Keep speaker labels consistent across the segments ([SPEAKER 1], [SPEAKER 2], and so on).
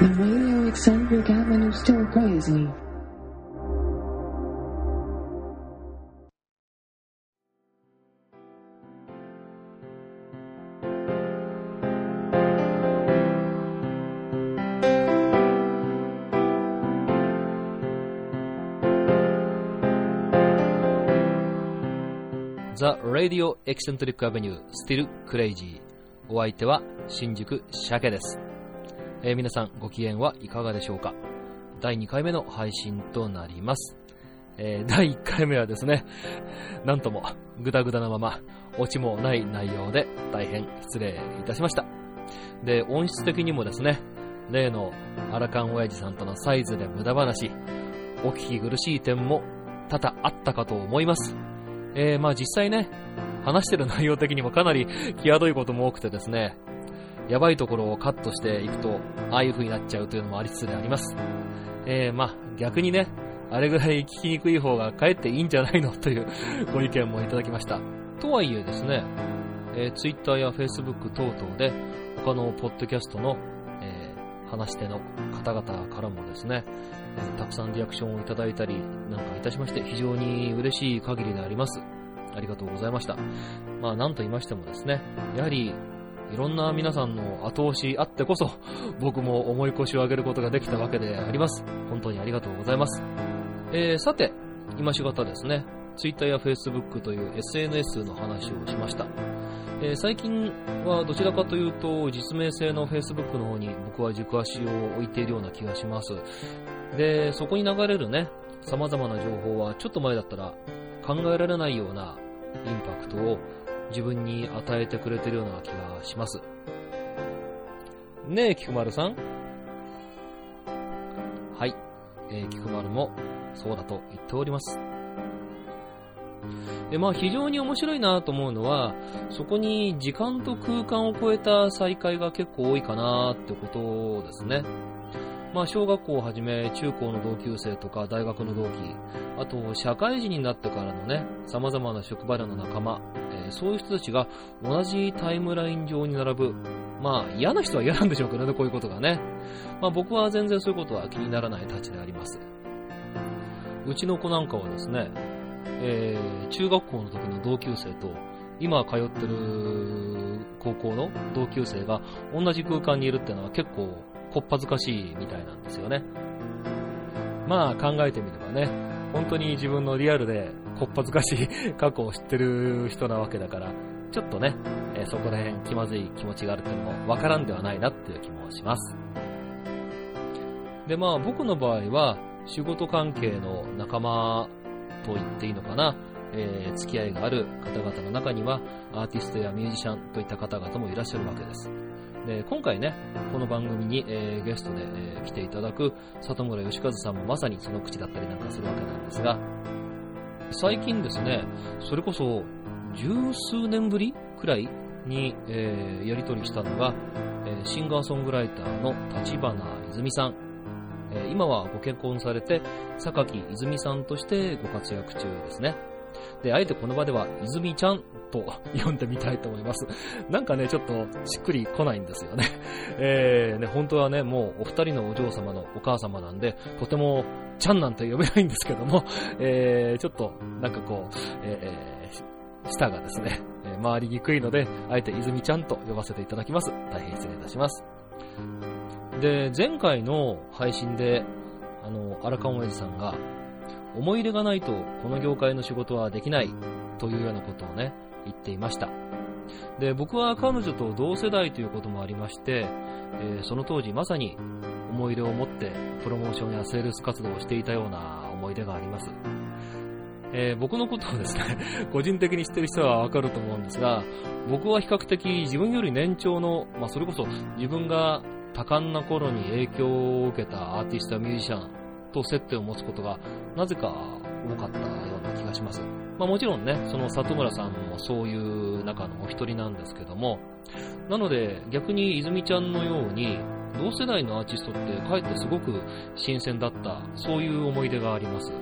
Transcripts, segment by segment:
[SPEAKER 1] The radio eccentric avenue still crazy.
[SPEAKER 2] The Radio Eccentric Avenue Still Crazy お相手は新宿鮭です、えー皆さんご機嫌はいかがでしょうか？第2回目の配信となります、えー第1回目はですねなんともグダグダなままオチもない内容で大変失礼いたしました。で音質的にもですね例のアラカン親父さんとのサイズで無駄話お聞き苦しい点も多々あったかと思います。えー、まあ実際ね、話してる内容的にもかなり際どいことも多くてですね、やばいところをカットしていくと、ああいう風になっちゃうというのもありつつであります。えー、まあ逆にね、あれぐらい聞きにくい方がかえっていいんじゃないのというご意見もいただきました。とはいえですね、えー、Twitter や Facebook 等々で他のポッドキャストの、えー話し手の方々からもですね、えーたくさんリアクションをいただいたりなんかいたしまして非常に嬉しい限りであります。ありがとうございました。まあ何と言いましてもですね、やはりいろんな皆さんの後押しあってこそ僕も重い腰を上げることができたわけであります。本当にありがとうございます。えーさて、今しがたですね、Twitter や Facebook という SNS の話をしました。えー最近はどちらかというと実名性の Facebook の方に僕は軸足を置いているような気がします。で、そこに流れるね、様々な情報はちょっと前だったら考えられないようなインパクトを自分に与えてくれてるような気がします。ねえ、菊丸さんはい、えー、菊丸もそうだと言っております。で、まあ非常に面白いなと思うのは、そこに時間と空間を超えた再会が結構多いかなってことですね。まあ小学校をはじめ中高の同級生とか大学の同期、あと社会人になってからのね、様々な職場での仲間、えーそういう人たちが同じタイムライン上に並ぶ。まあ嫌な人は嫌なんでしょうけどね、こういうことがね。まあ僕は全然そういうことは気にならないたちであります。うちの子なんかはですね、えー中学校の時の同級生と、今通ってる高校の同級生が同じ空間にいるっていうのは結構こっぱずかしいみたいなんですよね。まあ考えてみればね、本当に自分のリアルでこっぱずかしい過去を知ってる人なわけだから、ちょっとね、えーそこら辺気まずい気持ちがあるっていうのもわからんではないなっていう気もします。で、まあ僕の場合は仕事関係の仲間と言っていいのかな、えー付き合いがある方々の中にはアーティストやミュージシャンといった方々もいらっしゃるわけです。で今回ね、この番組に、えーゲストで、えー来ていただく里村義和さんもまさにその口だったりなんかするわけなんですが、最近ですね、それこそ十数年ぶりくらいに、えーやり取りしたのが、えシンガーソングライターの立花泉さん。え今はご結婚されて、榊泉さんとしてご活躍中ですね。で、あえてこの場では、泉ちゃんと呼んでみたいと思います。なんかね、ちょっとしっくり来ないんですよね。えー、ね、本当はね、もうお二人のお嬢様のお母様なんで、とても、ちゃんなんて呼べないんですけども、えー、ちょっと、なんかこう、えー、舌がですね、え回りにくいので、あえて泉ちゃんと呼ばせていただきます。大変失礼いたします。で、前回の配信で、あの、荒川親父さんが、思い入れがないとこの業界の仕事はできないというようなことをね、言っていました。で、僕は彼女と同世代ということもありまして、えーその当時まさに思い入れを持ってプロモーションやセールス活動をしていたような思い出があります。えー僕のことをですね、個人的に知ってる人はわかると思うんですが、僕は比較的自分より年長の、まあ、それこそ自分が多感な頃に影響を受けたアーティストやミュージシャンと接点を持つことがなぜか多かったような気がします。まあもちろんね、その里村さんそういう中のお一人なんですけども、なので逆に泉ちゃんのように同世代のアーティストってかえってすごく新鮮だった、そういう思い出があります。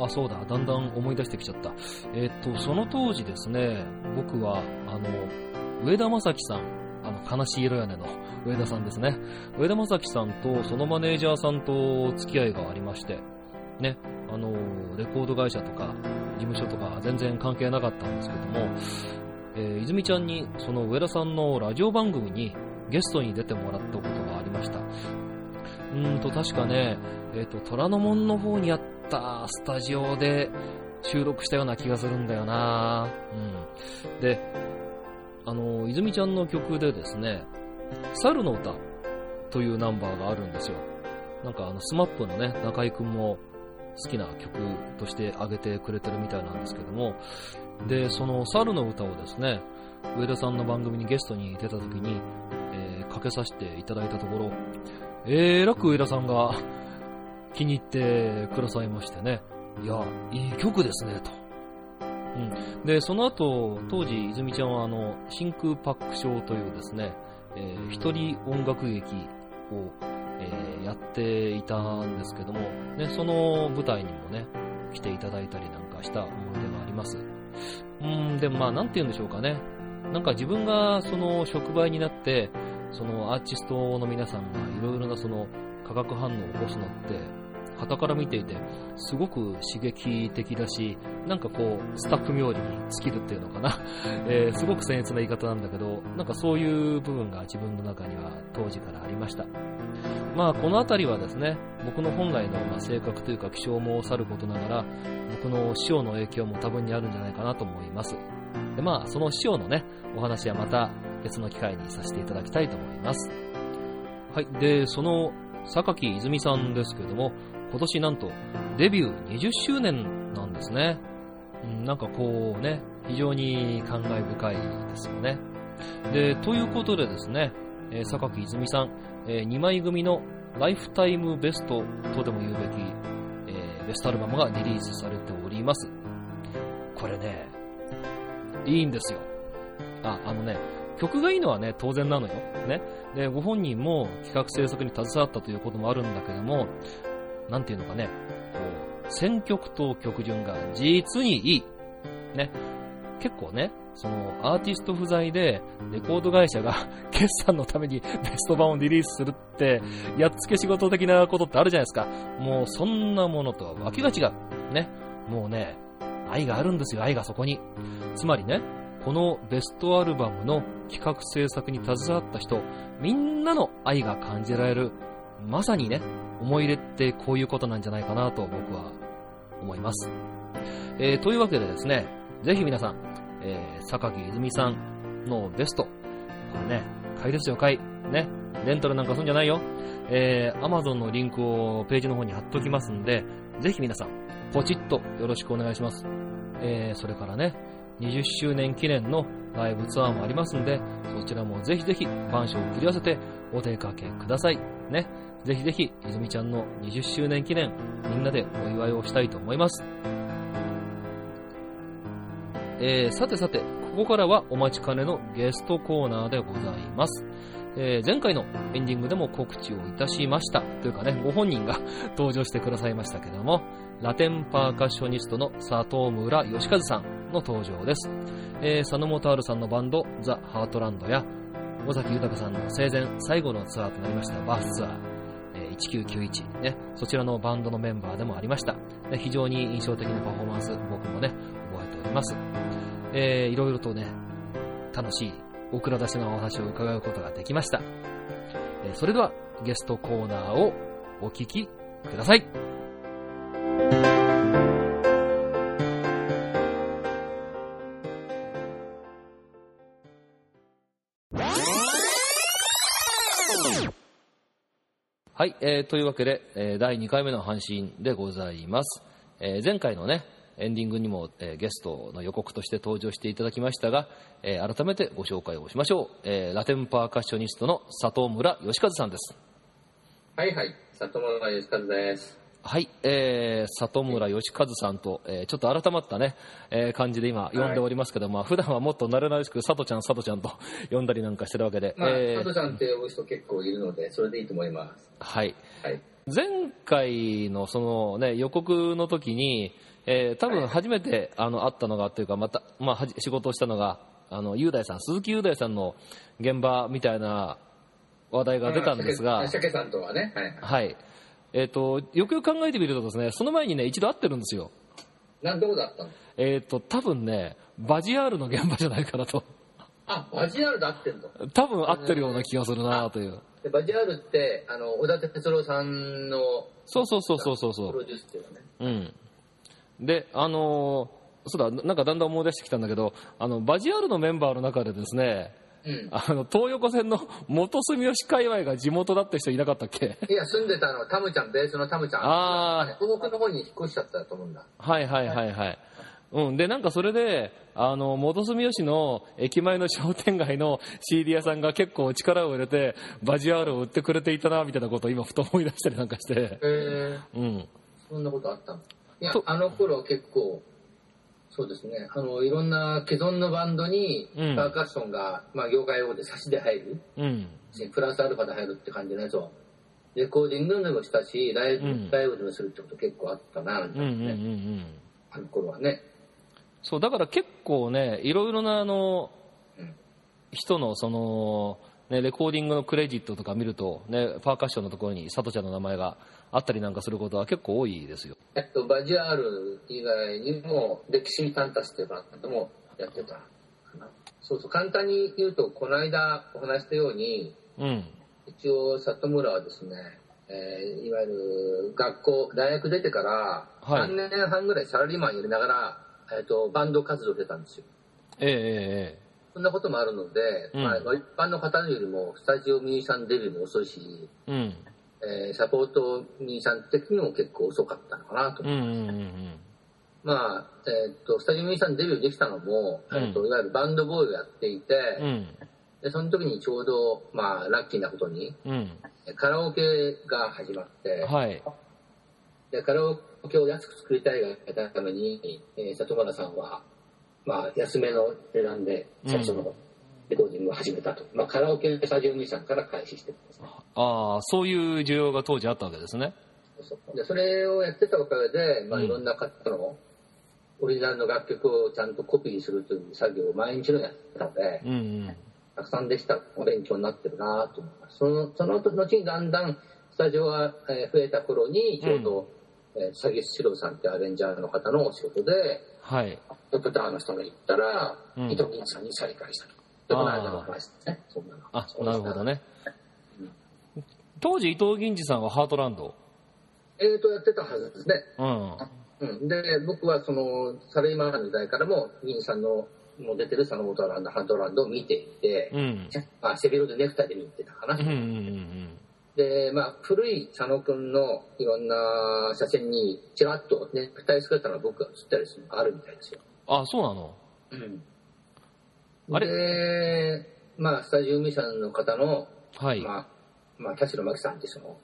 [SPEAKER 2] あ、そうだ、だんだん思い出してきちゃった。えっと、その当時ですね、僕は、あの、上田正樹さん、あの、の、悲しい色屋根の上田さんですね。上田正樹さんとそのマネージャーさんと付き合いがありまして、ね、あの、レコード会社とか、事務所とか全然関係なかったんですけども、えー、泉ちゃんにその上田さんのラジオ番組にゲストに出てもらったことがありました。うんと、確かね、えっ、ー、と、虎ノ門の方にあったスタジオで収録したような気がするんだよなうん。で、あの、泉ちゃんの曲でですね、猿の歌というナンバーがあるんですよ。なんかあの、スマップのね、中居くんも好きな曲として挙げてくれてるみたいなんですけども、で、その猿の歌をですね、上田さんの番組にゲストに出た時に、えー、かけさせていただいたところ、えー、らく上田さんが気に入ってくださいましてね、いや、いい曲ですね、と。うん。で、その後、当時、泉ちゃんは、あの、真空パックショーというですね、えー、一人音楽劇を、えー、やっていたんですけども、ね、その舞台にもね、来ていただいたりなんかした思い出があります。うん、でもまあ、なんて言うんでしょうかね。なんか自分がその触媒になって、そのアーティストの皆さんがいろいろなその化学反応を起こすのって、旗から見ていて、すごく刺激的だし、なんかこう、スタッフ冥利に尽きるっていうのかな。えー、すごく僭越な言い方なんだけど、なんかそういう部分が自分の中には当時からありました。まあ、このあたりはですね、僕の本来のま性格というか気象もさることながら、僕の師匠の影響も多分にあるんじゃないかなと思います。で、まあ、その師匠のね、お話はまた別の機会にさせていただきたいと思います。はい。で、その、榊泉さんですけども、今年なんとデビュー20周年なんですね。うん、なんかこうね、非常に感慨深いですよね。で、ということでですね、えー、榊泉さん、えー、2枚組のライフタイムベストとでも言うべき、えー、ベストアルバムがリリースされております。これね、いいんですよ。あ、あのね、曲がいいのはね、当然なのよ。ね。で、ご本人も企画制作に携わったということもあるんだけども、なんていうのかね、こう、選曲と曲順が実にいい。ね。結構ね、そのアーティスト不在でレコード会社が 決算のためにベスト版をリリースするって、やっつけ仕事的なことってあるじゃないですか。もうそんなものとはわけが違う。ね。もうね、愛があるんですよ、愛がそこに。つまりね、このベストアルバムの企画制作に携わった人、みんなの愛が感じられる、まさにね、思い入れってこういうことなんじゃないかなと僕は思います。えー、というわけでですね、ぜひ皆さん、えー、坂木泉さんのベスト、あのね、買いですよ、買い。ね、レンタルなんかするんじゃないよ。えー、Amazon のリンクをページの方に貼っときますんで、ぜひ皆さん、ポチッとよろしくお願いします。えー、それからね、20周年記念のライブツアーもありますんで、そちらもぜひぜひ、番書を繰り合わせてお出かけください。ね。ぜひぜひ、泉ちゃんの20周年記念、みんなでお祝いをしたいと思います。えー、さてさて、ここからはお待ちかねのゲストコーナーでございます。えー、前回のエンディングでも告知をいたしました。というかね、ご本人が 登場してくださいましたけども、ラテンパーカッショニストの佐藤村義和さんの登場です。えー、佐野元春さんのバンド、ザ・ハートランドや、尾崎豊さんの生前最後のツアーとなりましたバースツアー、1991、ね、そちらのバンドのメンバーでもありました。ね、非常に印象的なパフォーマンス、僕もね、覚えております。えー、いろいろとね、楽しい、オクラ出しのお話を伺うことができました。えー、それでは、ゲストコーナーをお聞きください。はい、えー、というわけで、えー、第2回目の阪神でございます。えー、前回のね、エンディングにも、えー、ゲストの予告として登場していただきましたが、えー、改めてご紹介をしましょう。えー、ラテンパーカッショニストの佐藤村義和さんです。
[SPEAKER 3] はいはい、佐藤村義和です。
[SPEAKER 2] はい、えー、里村義和さんと、えー、ちょっと改まったね、えー、感じで今呼んでおりますけども、はい、普段はもっと慣れ慣れしく、里ちゃん、里ちゃんと 呼んだりなんかしてるわけで。
[SPEAKER 3] まあ、えー、里ちゃんって呼ぶ人結構いるので、それでいいと思います。
[SPEAKER 2] はい。はい、前回のそのね、予告の時に、えー、多分初めて、あの、会ったのがというか、また、まあ、仕事をしたのが、あの、雄大さん、鈴木雄大さんの現場みたいな話題が出たんですが、
[SPEAKER 3] 鮭さんとはね。はい。
[SPEAKER 2] はい。えっ、と、よくよく考えてみるとですね、その前にね、一度会ってるんですよ。
[SPEAKER 3] なんどこだったの？
[SPEAKER 2] えっ、と、多分ね、バジアールの現場じゃないかなと。
[SPEAKER 3] あ、バジアールで会ってんの？
[SPEAKER 2] 多分合ってるような気がするなという。
[SPEAKER 3] でバジアールって、あの、小田哲郎さんの
[SPEAKER 2] そうそうそうそうそうそう。
[SPEAKER 3] プロデュースっていうかね。
[SPEAKER 2] うん。で、あのーそうだ、なんかだんだん思い出してきたんだけど、あの、バジアールのメンバーの中でですね、
[SPEAKER 3] うん。
[SPEAKER 2] あの、東横線の元住吉界隈が地元だって人いなかったっけ？
[SPEAKER 3] いや、住んでたの、タムちゃん、ベースのタムちゃん。
[SPEAKER 2] あー
[SPEAKER 3] ね東北の方に引っ越しちゃったと思うんだ。
[SPEAKER 2] はいはいはいはい。うん。で、なんかそれで、あの、元住吉の駅前の商店街の CD 屋さんが結構力を入れて、バジアールを売ってくれていたな、みたいなことを今ふと思い出したりなんかして。
[SPEAKER 3] へえ
[SPEAKER 2] うん。
[SPEAKER 3] そんなことあったの？いや
[SPEAKER 2] と、
[SPEAKER 3] あの頃結構、そうですね、あの、いろんな既存のバンドに、
[SPEAKER 2] うん
[SPEAKER 3] パーカッションが、まあ、業界用語で差しで入る、
[SPEAKER 2] うん。
[SPEAKER 3] プラスアルファで入るって感じのやつを、レコーディングでもしたし、ライブ、
[SPEAKER 2] うん
[SPEAKER 3] ライブでもするってこと結構あったな、みたいなね、
[SPEAKER 2] うんうんうんうん。
[SPEAKER 3] あの頃はね。
[SPEAKER 2] そう、だから結構ね、いろいろなあの
[SPEAKER 3] うん、
[SPEAKER 2] 人のその、ね、レコーディングのクレジットとか見ると、ね、パーカッションのところに佐藤ちゃんの名前があったりなんかすることは結構多いですよ。
[SPEAKER 3] えっと、バジアール以外にも、歴史タンタスっていうバンドもやってたかな。そうそう、簡単に言うと、この間お話したように、
[SPEAKER 2] うん。
[SPEAKER 3] 一応里村はですね、えーいわゆる学校大学出てから
[SPEAKER 2] はい
[SPEAKER 3] 3年半ぐらいサラリーマンやりながら、えー、とバンド活動してたんですよ
[SPEAKER 2] ええええ
[SPEAKER 3] そんなこともあるので、
[SPEAKER 2] うん
[SPEAKER 3] まあ、一般の方よりもスタジオミュージシャンデビューも遅いし、
[SPEAKER 2] ええうん。
[SPEAKER 3] えーサポートミュージシャン的にも結構遅かったのかなと、
[SPEAKER 2] うんうんうん
[SPEAKER 3] まあ、えー、とスタジオミュージシャンデビューできたのも、
[SPEAKER 2] うん
[SPEAKER 3] えー、といわゆるバンドボーイをやっていて、
[SPEAKER 2] うん。うん。
[SPEAKER 3] でその時にちょうど、まあ、ラッキーなことに
[SPEAKER 2] うん。
[SPEAKER 3] カラオケが始まって、
[SPEAKER 2] はい。
[SPEAKER 3] でカラオケを安く作りたいがために、えー里村さんは、まあ、安めの値段で最初のレコーディングを始めたと、まあ、カラオケスタジオミュージシャンから開始してるんですね
[SPEAKER 2] ああ、そういう需要が当時あったわけですね。
[SPEAKER 3] でそれをやってたおかげで、まあ、
[SPEAKER 2] うん
[SPEAKER 3] いろんな方のオリジナルの楽曲をちゃんとコピーするという作業を毎日のようにやってたので、
[SPEAKER 2] うんうん。
[SPEAKER 3] たくさんできたお勉強になってるなと思いますそのその後にだんだんスタジオがえー増えた頃にちょうど、えー佐木史郎さんってアレンジャーの方のお仕事で
[SPEAKER 2] はい。
[SPEAKER 3] ドクターの人が行ったら、
[SPEAKER 2] うん
[SPEAKER 3] 伊藤銀さんに再会したと。で、この間の話ですね。そんなの。
[SPEAKER 2] あ、なるほど。ね。当時伊藤銀次さんはハートランド。
[SPEAKER 3] えーと、やってたはずですね。
[SPEAKER 2] うん。
[SPEAKER 3] うん。で、僕はその、サラリーマンの時代からも、銀さんの、もう出てる佐野元ランド、ハンドランドを見ていて、
[SPEAKER 2] うん。
[SPEAKER 3] まあ、背広でネクタイで見てたかな。
[SPEAKER 2] うんうんうん
[SPEAKER 3] で、まあ、古い佐野くんのいろんな写真に、ちらっとネクタイ姿の僕が写ったりするのがあるみたいですよ。
[SPEAKER 2] あ、そうなの？
[SPEAKER 3] うん。
[SPEAKER 2] あれ？
[SPEAKER 3] で、まあ、スタジオミュージシャンの方の、
[SPEAKER 2] はい。
[SPEAKER 3] まあ、まあ、田代真紀さんってその、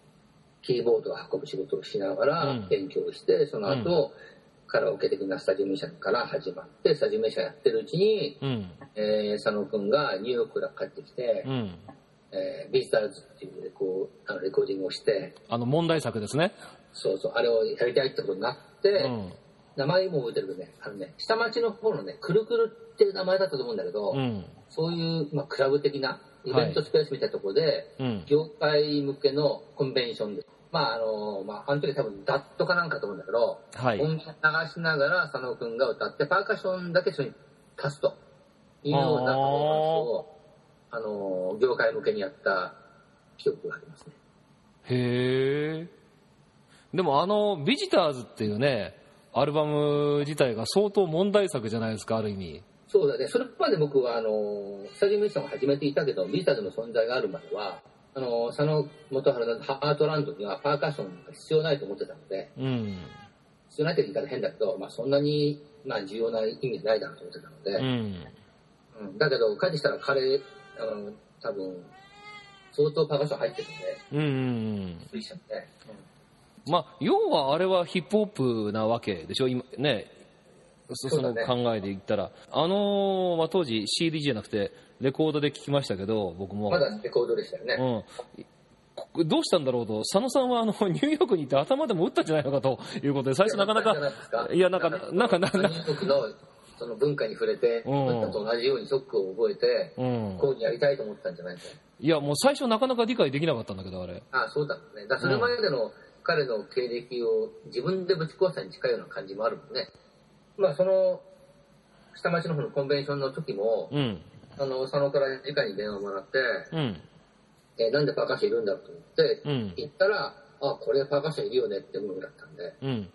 [SPEAKER 3] キーボードを運ぶ仕事をしながら
[SPEAKER 2] うん
[SPEAKER 3] 勉強して、その後、カラオケ的なスタジオミュージシャンから始まって、スタジオミュージシャンやってるうちに、
[SPEAKER 2] うん。
[SPEAKER 3] えー佐野くんがニューヨークから帰ってきて、
[SPEAKER 2] うん。
[SPEAKER 3] えービジターズっていうレコーあのレコーディングをして、
[SPEAKER 2] あの、問題作ですね。
[SPEAKER 3] そうそう、あれをやりたいってことになって、
[SPEAKER 2] うん。
[SPEAKER 3] 名前も覚えてるけどね、あのね、下町の方のね、くるくるっていう名前だったと思うんだけど、
[SPEAKER 2] うん。
[SPEAKER 3] そういう、まあ、クラブ的なイベントスペースみたいなところで、
[SPEAKER 2] うん。
[SPEAKER 3] 業界向けのコンベンションで、まああの、まあ、あの時多分ダットかなんかと思うんだけど、
[SPEAKER 2] はい。
[SPEAKER 3] 音楽流しながら佐野くんが歌って、パーカッションだけそれに足すというようなパフォーマンスを、あの、業界向けにやった記憶がありますね。
[SPEAKER 2] へえ。でもあの、ビジターズっていうね、アルバム自体が相当問題作じゃないですか、ある意味。
[SPEAKER 3] そうだね、それまで僕は、あの、スタジオミュージシャンを始めていたけど、ビジターズの存在があるまでは、あの、佐野元春のハートランドにはパーカッションが必要ないと思ってたので、
[SPEAKER 2] うん。
[SPEAKER 3] 必要ないって言い方変だけど、まあそんなに、まあ重要な意味ないだろうと思ってたので、
[SPEAKER 2] うん。
[SPEAKER 3] うんだけど、帰ってきたら彼、あの、多分、相当パーカッション入ってるんで、
[SPEAKER 2] うんうんうん。
[SPEAKER 3] びっくりしちゃって。
[SPEAKER 2] まあ、要はあれはヒップホップなわけでしょ、今ね。そその考えで言ったら。あのーまあ、当時 CD じゃなくて、レコードで聞きましたけど、僕も。
[SPEAKER 3] まだレコードでしたよね。
[SPEAKER 2] うん。こどうしたんだろうと、佐野さんはあの ニューヨークに行って頭でも打ったんじゃないのかということで、最初なかなか、いや、なんか、なんか、なな
[SPEAKER 3] ニューヨークのその文化に触れて、
[SPEAKER 2] うん
[SPEAKER 3] 文化と同じようにショックを覚えて、
[SPEAKER 2] うん。
[SPEAKER 3] こういうにやりたいと思ったんじゃないか。
[SPEAKER 2] いや、もう最初なかなか理解できなかったんだけど、あれ。
[SPEAKER 3] ああ、そうだね。だそれまでの彼の経歴を自分でぶち壊したに近いような感じもあるもんね。まあ、その、下町の方のコンベンションの時も、
[SPEAKER 2] うん。
[SPEAKER 3] あの、佐野から直に電話もらって、
[SPEAKER 2] うん。
[SPEAKER 3] えーなんでパーカッションいるんだろうと思って、
[SPEAKER 2] うん。
[SPEAKER 3] 行ったら、あ、これパーカッションいるよねって思うだったんで、
[SPEAKER 2] うん。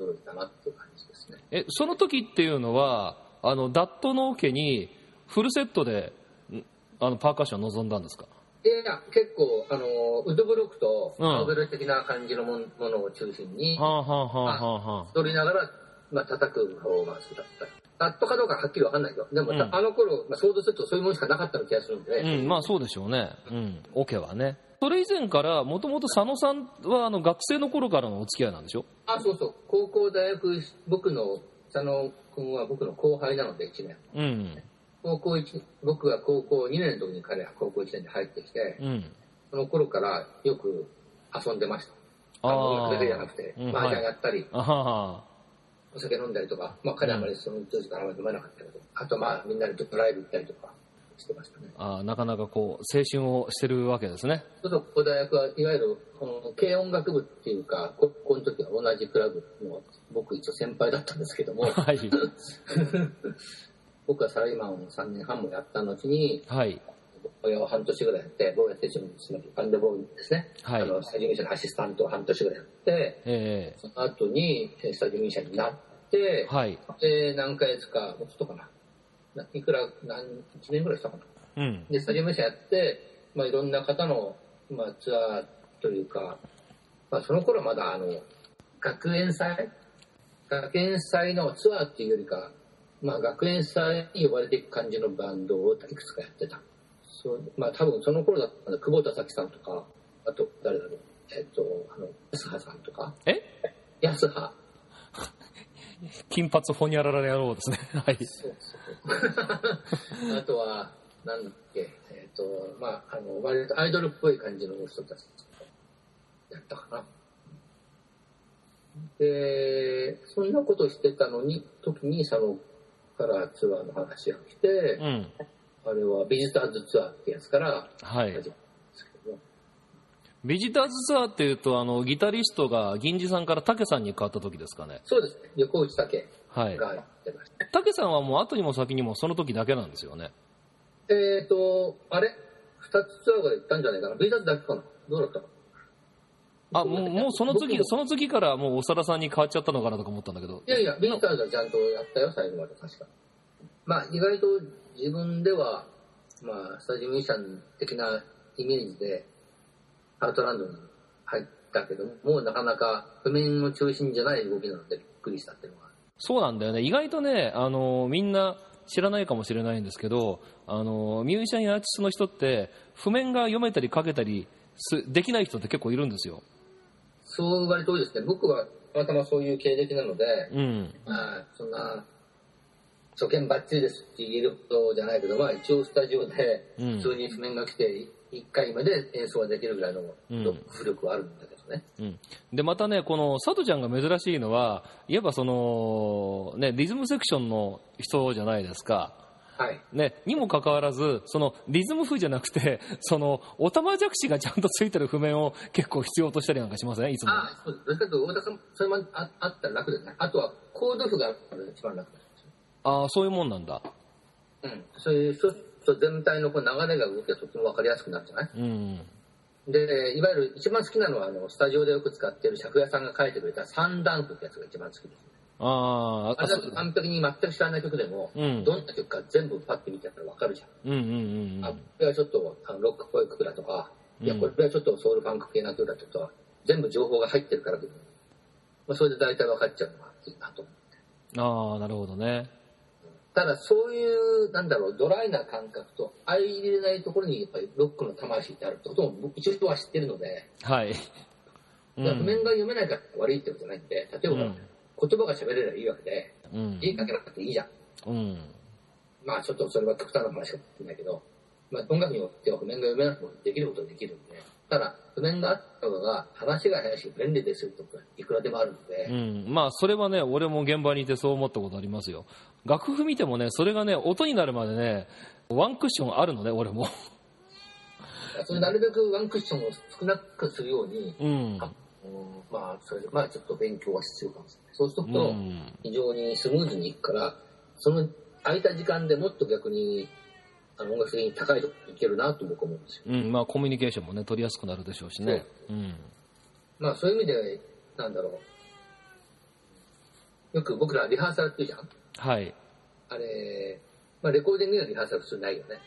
[SPEAKER 3] 驚いたなっていう感じですね。
[SPEAKER 2] え、その時っていうのは、あの、ダットのオケにフルセットで、んあの、パーカッション臨んだんですか？
[SPEAKER 3] いやいや、結構、あの、ウッドブロックと、
[SPEAKER 2] うん
[SPEAKER 3] ノーベル的な感じのものを中心に、
[SPEAKER 2] はあはあはあはあはあ。
[SPEAKER 3] 踊りながら、まあ、叩くパフォーマンスだったり。ダットかどうかはっきりわかんないよ。でも、
[SPEAKER 2] うん
[SPEAKER 3] あの頃、まあ、想像するとそういうものしかなかった気がするんで、
[SPEAKER 2] うん、まあそうでしょうね。うん。オケはね。それ以前から、もともと佐野さんは、あの、学生の頃からのお付き合いなんでしょ？
[SPEAKER 3] あ、そうそう。高校、大学、僕の、佐野君は僕の後輩なので、1年。
[SPEAKER 2] うん。
[SPEAKER 3] 高校1、僕が高校2年の時に彼は高校1年で入ってきて、
[SPEAKER 2] うん。
[SPEAKER 3] その頃からよく遊んでました。あの音楽だけじゃなくて、
[SPEAKER 2] うん
[SPEAKER 3] 麻雀やったり、
[SPEAKER 2] あはは。
[SPEAKER 3] お酒飲んだりとか、まあ彼はあまりその当時からあまり飲まなかったけど、あとまあみんなでドライブ行ったりとかしてましたね。
[SPEAKER 2] あなかなかこう、青春をしてるわけですね。
[SPEAKER 3] ちょっとここ大学はいわゆるこの軽音楽部っていうか、高校の時は同じクラブの、僕一応先輩だったんですけども、
[SPEAKER 2] はい。
[SPEAKER 3] 僕はサラリーマンを3年半もやった後に、
[SPEAKER 2] はい。
[SPEAKER 3] 半年ぐらいやって、坊や手順つまりバンドボーイですね。
[SPEAKER 2] はい
[SPEAKER 3] あの、スタジオミュージシャンのアシスタントを半年ぐらいやって、
[SPEAKER 2] え
[SPEAKER 3] その後にえースタジオミュージシャンになって
[SPEAKER 2] え、はい。
[SPEAKER 3] で、何ヶ月か、もうちょっとかな。ないくら、何、1年ぐらいしたかな。
[SPEAKER 2] うん。
[SPEAKER 3] で、スタジオミュージシャンやって、まあ、いろんな方の、まあ、ツアーというか、まあ、その頃はまだ、あの、学園祭？学園祭のツアーっていうよりか、まあ、学園祭に呼ばれていく感じのバンドをいくつかやってた。そうまあ、多分その頃だったら、久保田早紀さんとか、あと、誰だろう、えっと、あの、安葉さんとか、
[SPEAKER 2] え？
[SPEAKER 3] 安葉。
[SPEAKER 2] 金髪ホニャララ野郎ですね。はい。
[SPEAKER 3] そうそう。あとは、なんだっけ、えっ、と、まあ、あの、割とアイドルっぽい感じの人たちやったかな。で、そんなことしてたのに、時に佐野からツアーの話が来て、
[SPEAKER 2] うん。
[SPEAKER 3] あれはビジターズツアーってやつから
[SPEAKER 2] はい。ビジターズツアーっていうと、あの、ギタリストが銀次さんから竹さんに変わった時ですかね。
[SPEAKER 3] そうですね、横内武
[SPEAKER 2] はい。
[SPEAKER 3] がやってました。
[SPEAKER 2] 竹さんはもう後にも先にもその時だけなんですよね。
[SPEAKER 3] えっ、と、あれ？二つツアーが行ったんじゃないかなビジターズだけかな？どうだったかな？
[SPEAKER 2] あ、もう、もうその次、その次からもう長田さんに変わっちゃったのかなとか思ったんだけど
[SPEAKER 3] い。やいや、ビジターズはちゃんとやったよ、最後まで確か。まあ、意外と自分では、まあ、スタジオミュージシャン的なイメージで、アウトランドに入ったけども、うなかなか譜面の中心じゃない動きなのでびっくりしたっていうのが。
[SPEAKER 2] そうなんだよね。意外とね、あの、みんな知らないかもしれないんですけど、あの、ミュージシャンやアーティストの人って、譜面が読めたり書けたりすできない人って結構いるんですよ。
[SPEAKER 3] そう割と多いですね。僕はたまたまそういう経歴なので、
[SPEAKER 2] うん。
[SPEAKER 3] まあ、そんな、初見バッチリですって言えることじゃないけど、まあ一応スタジオで
[SPEAKER 2] うん
[SPEAKER 3] 普通に譜面が来て、1回目で演奏ができるぐらいの
[SPEAKER 2] うん
[SPEAKER 3] 浮力はあるんだけどね。
[SPEAKER 2] うん、でまたね、この佐藤ちゃんが珍しいのは、いわばその、ね、リズムセクションの人じゃないですか。
[SPEAKER 3] はい。
[SPEAKER 2] ね、にもかかわらず、そのリズム風じゃなくて、そのおたまじゃくしがちゃんとついてる譜面を結構必要としたりなんかしません？いつも。
[SPEAKER 3] ああ、そうです。と田さん、それもああったら楽ですね。あとは、コード譜が一番楽です。
[SPEAKER 2] ああ、そういうもんなんだ。
[SPEAKER 3] うん。そういう、そ全体のこう流れが動きがとても分かりやすくなるんじゃない？
[SPEAKER 2] うん。
[SPEAKER 3] で、いわゆる一番好きなのは、あの、スタジオでよく使っている借家さんが書いてくれた三段譜ってやつが一番好きです。
[SPEAKER 2] ああ、
[SPEAKER 3] あれだと完璧に全く知らない曲でも、
[SPEAKER 2] うん
[SPEAKER 3] どんな曲か全部パッて見てたら分かるじゃん。
[SPEAKER 2] うんうんうんうん
[SPEAKER 3] あ、これはちょっとあのロックっぽい曲だとか、いや、
[SPEAKER 2] うん
[SPEAKER 3] これはちょっとソウルファンク系な曲だとか、全部情報が入ってるから、まあ、それで大体分かっちゃうのがいいなと思って。
[SPEAKER 2] ああ、なるほどね。
[SPEAKER 3] ただ、そういう、なんだろう、ドライな感覚と相入れないところに、やっぱりロックの魂ってあるってことも、僕一応は知ってるので、
[SPEAKER 2] はい。う
[SPEAKER 3] だから譜面
[SPEAKER 2] ん。
[SPEAKER 3] が読めないから悪いってことじゃないんで、例えば、
[SPEAKER 2] うん
[SPEAKER 3] 言葉が喋れればいいわけで、
[SPEAKER 2] うん。
[SPEAKER 3] 字書けなくていいじゃん。
[SPEAKER 2] うん。
[SPEAKER 3] まあ、ちょっとそれは極端な話かもしれないけど、まあ、音楽によっては譜面が読めなくてもできることはできるんで、ただ、譜面があった方が話が早いし便利ですよとか、いくらでもあるので、
[SPEAKER 2] うん。まあ、それはね、俺も現場にいてそう思ったことありますよ。楽譜見てもね、それがね、音になるまでね、ワンクッションあるのね、俺も。
[SPEAKER 3] それなるべくワンクッションを少なくするように、
[SPEAKER 2] うん。
[SPEAKER 3] うんまあ、それで、まあちょっと勉強は必要かもしれない。そうする
[SPEAKER 2] う
[SPEAKER 3] と、
[SPEAKER 2] ん。
[SPEAKER 3] 非常にスムーズにいくから、その空いた時間でもっと逆に、あの音楽的に高いとこいけるなと僕は思うんですよ。
[SPEAKER 2] うん。まあ、コミュニケーションもね、取りやすくなるでしょうしね。うん。
[SPEAKER 3] まあそういう意味で、なんだろう。よく僕らリハーサルっていうじゃん？
[SPEAKER 2] はい。
[SPEAKER 3] あれ、まあレコーディングのリハーサル普通ないよね。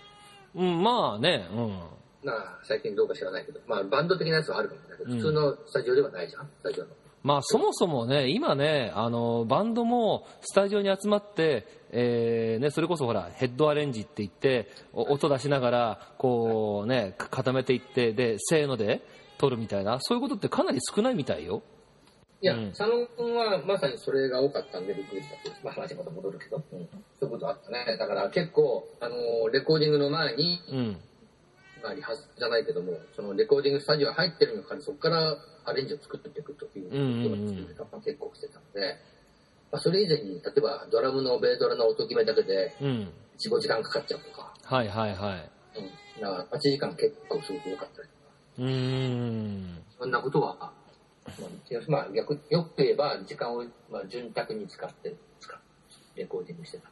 [SPEAKER 2] うん、まあね、うん。
[SPEAKER 3] まあ最近どうか知らないけど、まあバンド的なやつはあるかもしれないけど、
[SPEAKER 2] うん
[SPEAKER 3] 普通のスタジオではないじゃん？スタジオの。
[SPEAKER 2] まあ、そもそもね、今ね、あの、バンドもスタジオに集まって、えーね、それこそほら、ヘッドアレンジって言って、お音出しながら、こうね、か固めていって、で、せーので撮るみたいな、そういうことってかなり少ないみたいよ。
[SPEAKER 3] いや、
[SPEAKER 2] うん
[SPEAKER 3] 佐野君はまさにそれが多かったんでびっくりしたまあ話また戻るけど、うん、そういうことあったね。だから結構、あの、レコーディングの前に、
[SPEAKER 2] うん。
[SPEAKER 3] まあリハじゃないけども、そのレコーディングスタジオ入ってるのからそこからアレンジを作っていくということ
[SPEAKER 2] うんうんうん
[SPEAKER 3] を作ってたまあ結構してたので、まあ、それ以前に、例えばドラムのベードラの音決めだけで
[SPEAKER 2] うん。
[SPEAKER 3] 4、5時間かかっちゃうとか、
[SPEAKER 2] はいはいはい。
[SPEAKER 3] うん、だから8時間結構すごく多かったりとか、
[SPEAKER 2] うーん。
[SPEAKER 3] そんなことは、まあ、まあ、逆よく言えば時間を、まあ、潤沢に使って、使ってレコーディングしてた。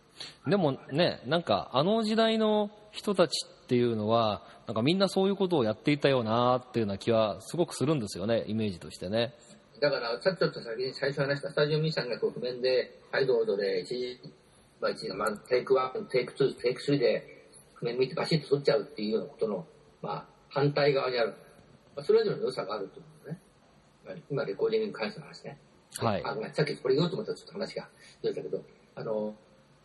[SPEAKER 2] でもね、なんかあの時代の人たちっていうのは、なんかみんなそういうことをやっていたよなっていうような気はすごくするんですよね、イメージとしてね。
[SPEAKER 3] だから、さっきちょっと先に最初話したスタジオミュージシャンがこう譜面で、はいどうぞで、一時、まあ一時、まあ、テイク1、テイク2、テイク3で譜面見てバシッと取っちゃうっていうようなことの、まあ、反対側にある。まあ、それぞれの良さがあると思うね。まあ、今、レコーディングに関しての話ね。
[SPEAKER 2] はい
[SPEAKER 3] あごめんさっきこれ言おうと思ったらちょっと話が出てたけど、あの、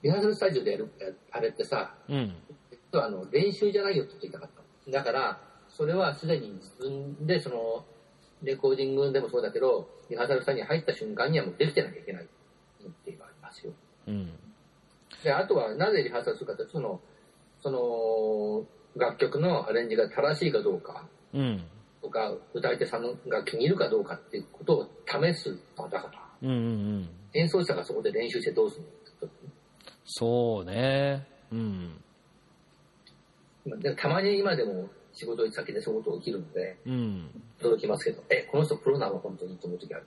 [SPEAKER 3] リハーサルスタジオでやる、あれってさ、
[SPEAKER 2] うん。
[SPEAKER 3] あの練習じゃないよって言いたかった。だから、それはすでに自分でその、レコーディングでもそうだけど、リハーサルスタジオに入った瞬間にはもうできてなきゃいけないっていうのがありますよ。
[SPEAKER 2] うん。
[SPEAKER 3] で、あとはなぜリハーサルするかというと、その、その、楽曲のアレンジが正しいかどうか
[SPEAKER 2] うん。
[SPEAKER 3] とか、歌い手さんが気に入るかどうかっていうことを試す場だから、
[SPEAKER 2] うんうんうん。
[SPEAKER 3] 演奏者がそこで練習してどうするの
[SPEAKER 2] そうね。うん。
[SPEAKER 3] でたまに今でも仕事先でそういうこと起きるので、
[SPEAKER 2] うん。
[SPEAKER 3] 驚きますけど、え、この人プロなの本当にと思う時ある。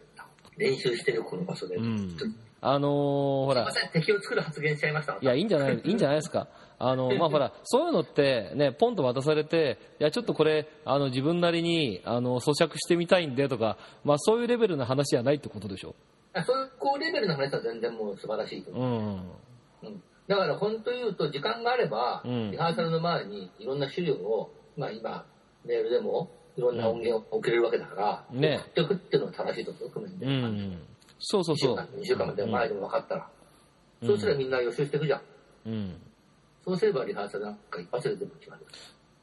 [SPEAKER 3] 練習してるこの場所で。
[SPEAKER 2] うんあのーほら
[SPEAKER 3] ま、せん、敵を作る発言しちゃいました。
[SPEAKER 2] いや、いいんじゃない、いいんじゃないですか。あの、まあ、ほら、そういうのって、ね、ポンと渡されて、いや、ちょっとこれ、あの、自分なりに、あの、咀嚼してみたいんでとか、まあ、そういうレベルの話じゃないってことでしょ。
[SPEAKER 3] あそういう高レベルの話は全然もう素晴らしいと思う。
[SPEAKER 2] うん。
[SPEAKER 3] うんだから本当言うと、時間があれば、
[SPEAKER 2] うん
[SPEAKER 3] リハーサルの前にいろんな資料を、まあ今、メールでもいろんな音源を送れるわけだから、
[SPEAKER 2] ね
[SPEAKER 3] 送っておくっていうのは正しいと思う、譜面で。
[SPEAKER 2] うん。そうそう
[SPEAKER 3] 2週
[SPEAKER 2] そう
[SPEAKER 3] 間、。2週間まで前でも分かったら。
[SPEAKER 2] うん
[SPEAKER 3] そうすればみんな予習していくじゃん。
[SPEAKER 2] うん。
[SPEAKER 3] そうすればリハーサルなんか一発で全部決まる。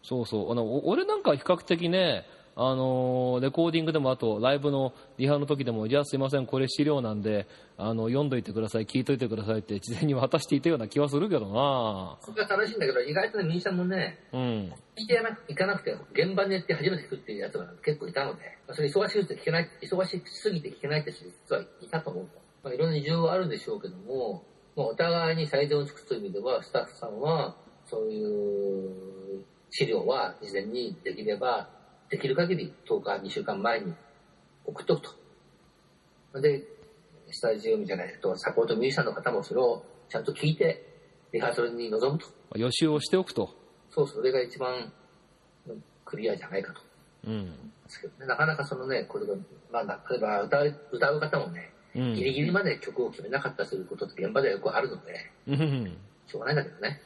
[SPEAKER 2] そうそう。あの、お俺なんか比較的ね、あのーレコーディングでもあとライブのリハの時でも、じゃあすいません、これ資料なんで、あの、読んどいてください、聞いといてくださいって事前に渡していたような気はするけどな
[SPEAKER 3] それが正しいんだけど、意外とね、ミュージシャンもね、
[SPEAKER 2] うん。
[SPEAKER 3] 聞いてやな行かなくて、現場に行って初めて聞くっていうやつが結構いたので、まあ、それ忙しくて聞けない、忙しすぎて聞けないって人実はいたと思うと。まあ、いろんな事情はあるんでしょうけども、まあ、お互いに最善を尽くすという意味では、スタッフさんは、そういう資料は事前にできれば、できる限り10日、2週間前に送っとくと。で、スタジオじゃないと、サポートミュージシャンの方もそれをちゃんと聞いて、リハーサルに臨むと。
[SPEAKER 2] 予習をしておくと。
[SPEAKER 3] そう、それが一番クリアじゃないかと。
[SPEAKER 2] うん。
[SPEAKER 3] ですけどね、なかなかそのね、これが、まあ、例えば歌う歌う方もね、
[SPEAKER 2] うん。
[SPEAKER 3] ギリギリまで曲を決めなかったりすることって現場ではよくあるので、
[SPEAKER 2] うん。
[SPEAKER 3] しょうがないんだけどね。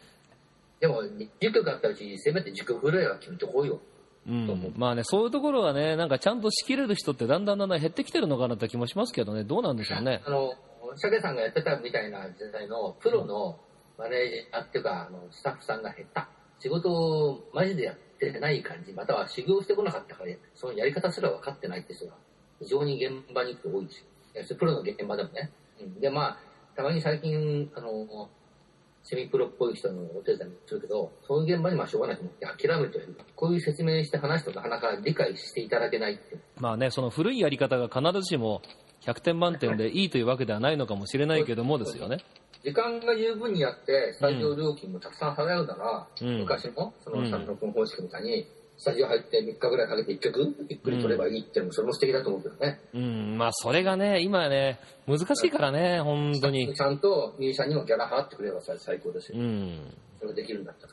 [SPEAKER 3] でも、10曲あったうち、せめて10曲ぐらいは決めてこうよ。
[SPEAKER 2] うん、まあね、そういうところがね、なんかちゃんと仕切れる人ってだんだんだんだん減ってきてるのかなって気もしますけどね、どうなんでしょうね。
[SPEAKER 3] あの、シャケさんがやってたみたいな時代のプロのマネージャーっていうか、あのスタッフさんが減った。仕事をマジでやってない感じ、または修行してこなかったから、そのやり方すら分かってないって人が非常に現場に行くと多いですよ。プロの現場でもね。うんで、まあ、たまに最近、あの、セミプロっぽい人のお手伝いもするけど、そういう現場にまあしょうがないと思って諦めてはいる。こういう説明して話すとなかなか理解していただけないって。
[SPEAKER 2] まあね、その古いやり方が必ずしも100点満点でいいというわけではないのかもしれないけどもですよね。
[SPEAKER 3] 時間が十分にやって、スタジオ料金もたくさん払うなら、
[SPEAKER 2] うん
[SPEAKER 3] 昔のそ
[SPEAKER 2] うん
[SPEAKER 3] の三録音方式みたいに、スタジオ入って3日ぐらいかけて1曲ゆっくり撮ればいいっていうのも、それも素敵だと思うけどね。
[SPEAKER 2] うん、まあそれがね、今ね、難しいからね、本当に。
[SPEAKER 3] ちゃんとミュージシャンにもギャラ払ってくれればさ最高ですよ。
[SPEAKER 2] うん。
[SPEAKER 3] それができるんだったら。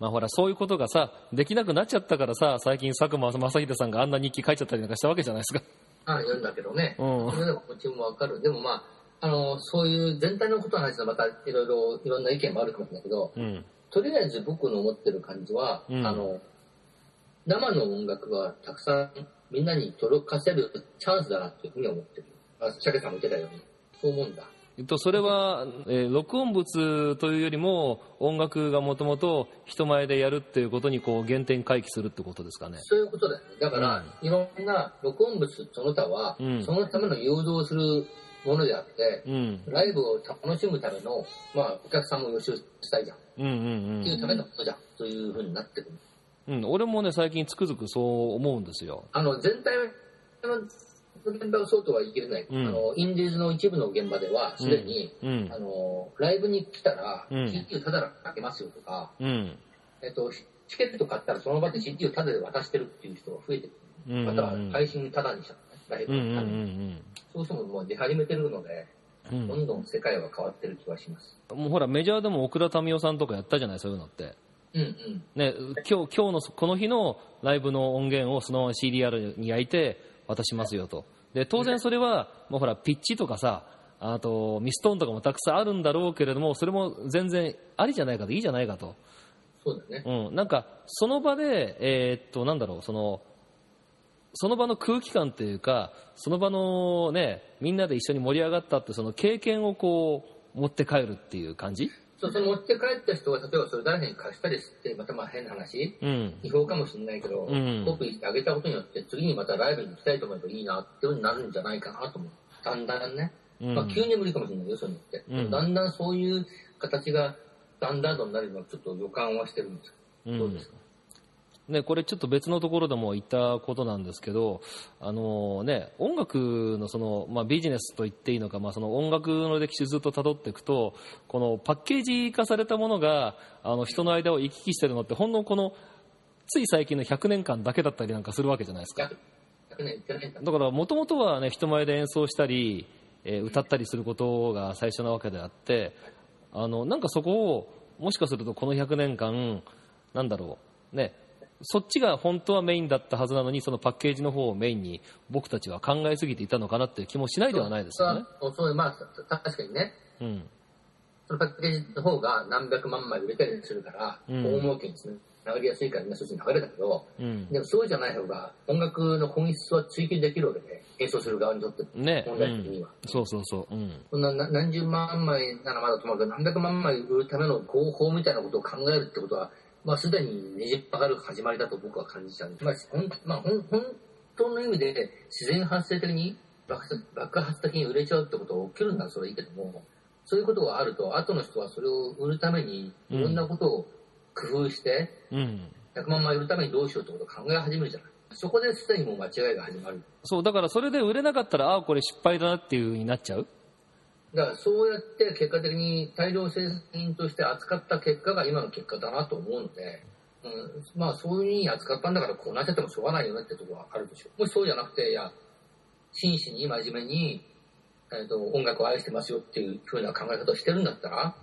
[SPEAKER 2] まあほら、そういうことがさ、できなくなっちゃったからさ、最近佐久間正秀さんがあんな日記書いちゃったりなんかしたわけじゃないですか。
[SPEAKER 3] ああ、言うんだけどね。
[SPEAKER 2] うん
[SPEAKER 3] それでもこっちもわかる。でもまあ、あの、そういう全体のことの話はまたいろいろ、いろんな意見もあるかもしれないけど、
[SPEAKER 2] うん。
[SPEAKER 3] とりあえず僕の思ってる感じは、
[SPEAKER 2] うん
[SPEAKER 3] あの、生の音楽はたくさんみんなに届かせるチャンスだなっていうふうに思ってる。あ、シャケさんも言ってたように。そう思うんだ。
[SPEAKER 2] えっと、それは、えー録音物というよりも、音楽がもともと人前でやるっていうことにこう原点回帰するってことですかね。
[SPEAKER 3] そういうことだよね。だから、いろんな録音物その他は、
[SPEAKER 2] うん
[SPEAKER 3] そのための誘導するものであって、
[SPEAKER 2] うん。
[SPEAKER 3] ライブを楽しむための、まあ、お客さんも予習したいじゃん。っ
[SPEAKER 2] うんうん
[SPEAKER 3] ていうためのことじゃん。というふうになってくる。
[SPEAKER 2] うん。うん、俺もね、最近つくづくそう思うんですよ。
[SPEAKER 3] あの、全体の現場はそうとは言い切れない。
[SPEAKER 2] うん
[SPEAKER 3] あの、インディーズの一部の現場では、すでに、
[SPEAKER 2] うん
[SPEAKER 3] あ。の、ライブに来たら、
[SPEAKER 2] うん
[SPEAKER 3] CD をタダでかけますよとか、
[SPEAKER 2] うん。
[SPEAKER 3] えっと、チケット買ったらその場で CD をタダで渡してるっていう人が増えてる。
[SPEAKER 2] うんうんうん。
[SPEAKER 3] または配信タダにした、ライブ
[SPEAKER 2] うんうん
[SPEAKER 3] のために
[SPEAKER 2] うん
[SPEAKER 3] そうしてももう出始めてるので、
[SPEAKER 2] うん。
[SPEAKER 3] どんどん世界は変わってる気がします。
[SPEAKER 2] もうほら、メジャーでも奥田民生さんとかやったじゃない、そういうのって。
[SPEAKER 3] うんうん。
[SPEAKER 2] ね、今日、今日の、この日のライブの音源をそのまま CDR に焼いて渡しますよと。で、当然それは、もうほら、ピッチとかさ、あと、ミストーンとかもたくさんあるんだろうけれども、それも全然ありじゃないかと、いいじゃないかと。
[SPEAKER 3] そうだね。
[SPEAKER 2] うん、なんか、その場で、えーっと、なんだろう、その、その場の空気感というか、その場のね、みんなで一緒に盛り上がったって、その経験をこう、持って帰るっていう感じ？
[SPEAKER 3] そう、その持って帰った人が、例えばそれ誰かに貸したりして、またまあ変な話、
[SPEAKER 2] うん。
[SPEAKER 3] 違法かもしれないけど、
[SPEAKER 2] うん
[SPEAKER 3] コピーしてあげたことによって、次にまたライブに行きたいと思えばいいなっていうふうになるんじゃないかなと思う。だんだんね。
[SPEAKER 2] うん
[SPEAKER 3] まあ急には無理かもしれないよ、そういうのって。
[SPEAKER 2] うん
[SPEAKER 3] だんだんそういう形が、だんだんとなるのはちょっと予感はしてるんですどうですか？
[SPEAKER 2] ね、これちょっと別のところでも言ったことなんですけど、あのね、音楽のその、まあ、ビジネスと言っていいのか、まあ、その音楽の歴史ずっと辿っていくと、このパッケージ化されたものが、あの人の間を行き来してるのって、ほんのこの、つい最近の100年間だけだったりなんかするわけじゃないですか。
[SPEAKER 3] 100 100年行ってないんだ。
[SPEAKER 2] だから、もともとはね、人前で演奏したり、えー歌ったりすることが最初なわけであって、あの、なんかそこを、もしかするとこの100年間、なんだろう、ね、そっちが本当はメインだったはずなのに、そのパッケージの方をメインに僕たちは考えすぎていたのかなっていう気もしないではないですよね。
[SPEAKER 3] そうそう、まあ、た確かにね、
[SPEAKER 2] うん。
[SPEAKER 3] そのパッケージの方が何百万枚売れたりするから、
[SPEAKER 2] うん
[SPEAKER 3] 大儲けにつながりやすいからみんなそっちに流れたけど、
[SPEAKER 2] うん。
[SPEAKER 3] でもそうじゃない方が音楽の本質は追求できるわけで、演奏する側にとっても
[SPEAKER 2] ね、
[SPEAKER 3] 問
[SPEAKER 2] うん
[SPEAKER 3] 題的には。。
[SPEAKER 2] そうそうそう。うん。
[SPEAKER 3] そんなな何十万枚ならまだともかく何百万枚売るための合法みたいなことを考えるってことは、まあ、すでにねじ曲がる始まりだと僕は感じちゃう。まあ、ほんまあ、ほん本当の意味で自然発生的に爆発爆発的に売れちゃうってことが起きるんだらそれはいいけども、そういうことがあると、後の人はそれを売るためにいろんなことを工夫して、
[SPEAKER 2] うん。
[SPEAKER 3] 100万枚売るためにどうしようってことを考え始めるじゃない。そこですでにもう間違いが始まる。
[SPEAKER 2] そう、だからそれで売れなかったら、ああ、これ失敗だなっていう風になっちゃう。
[SPEAKER 3] だからそうやって結果的に大量生産品として扱った結果が今の結果だなと思うので、うん、まあそういうふうに扱ったんだからこうなっちゃってもしょうがないよねってところはあるでしょう。もしそうじゃなくて、いや、真摯に真面目に、えー、と音楽を愛してますよっていうふうな考え方をしてるんだったら、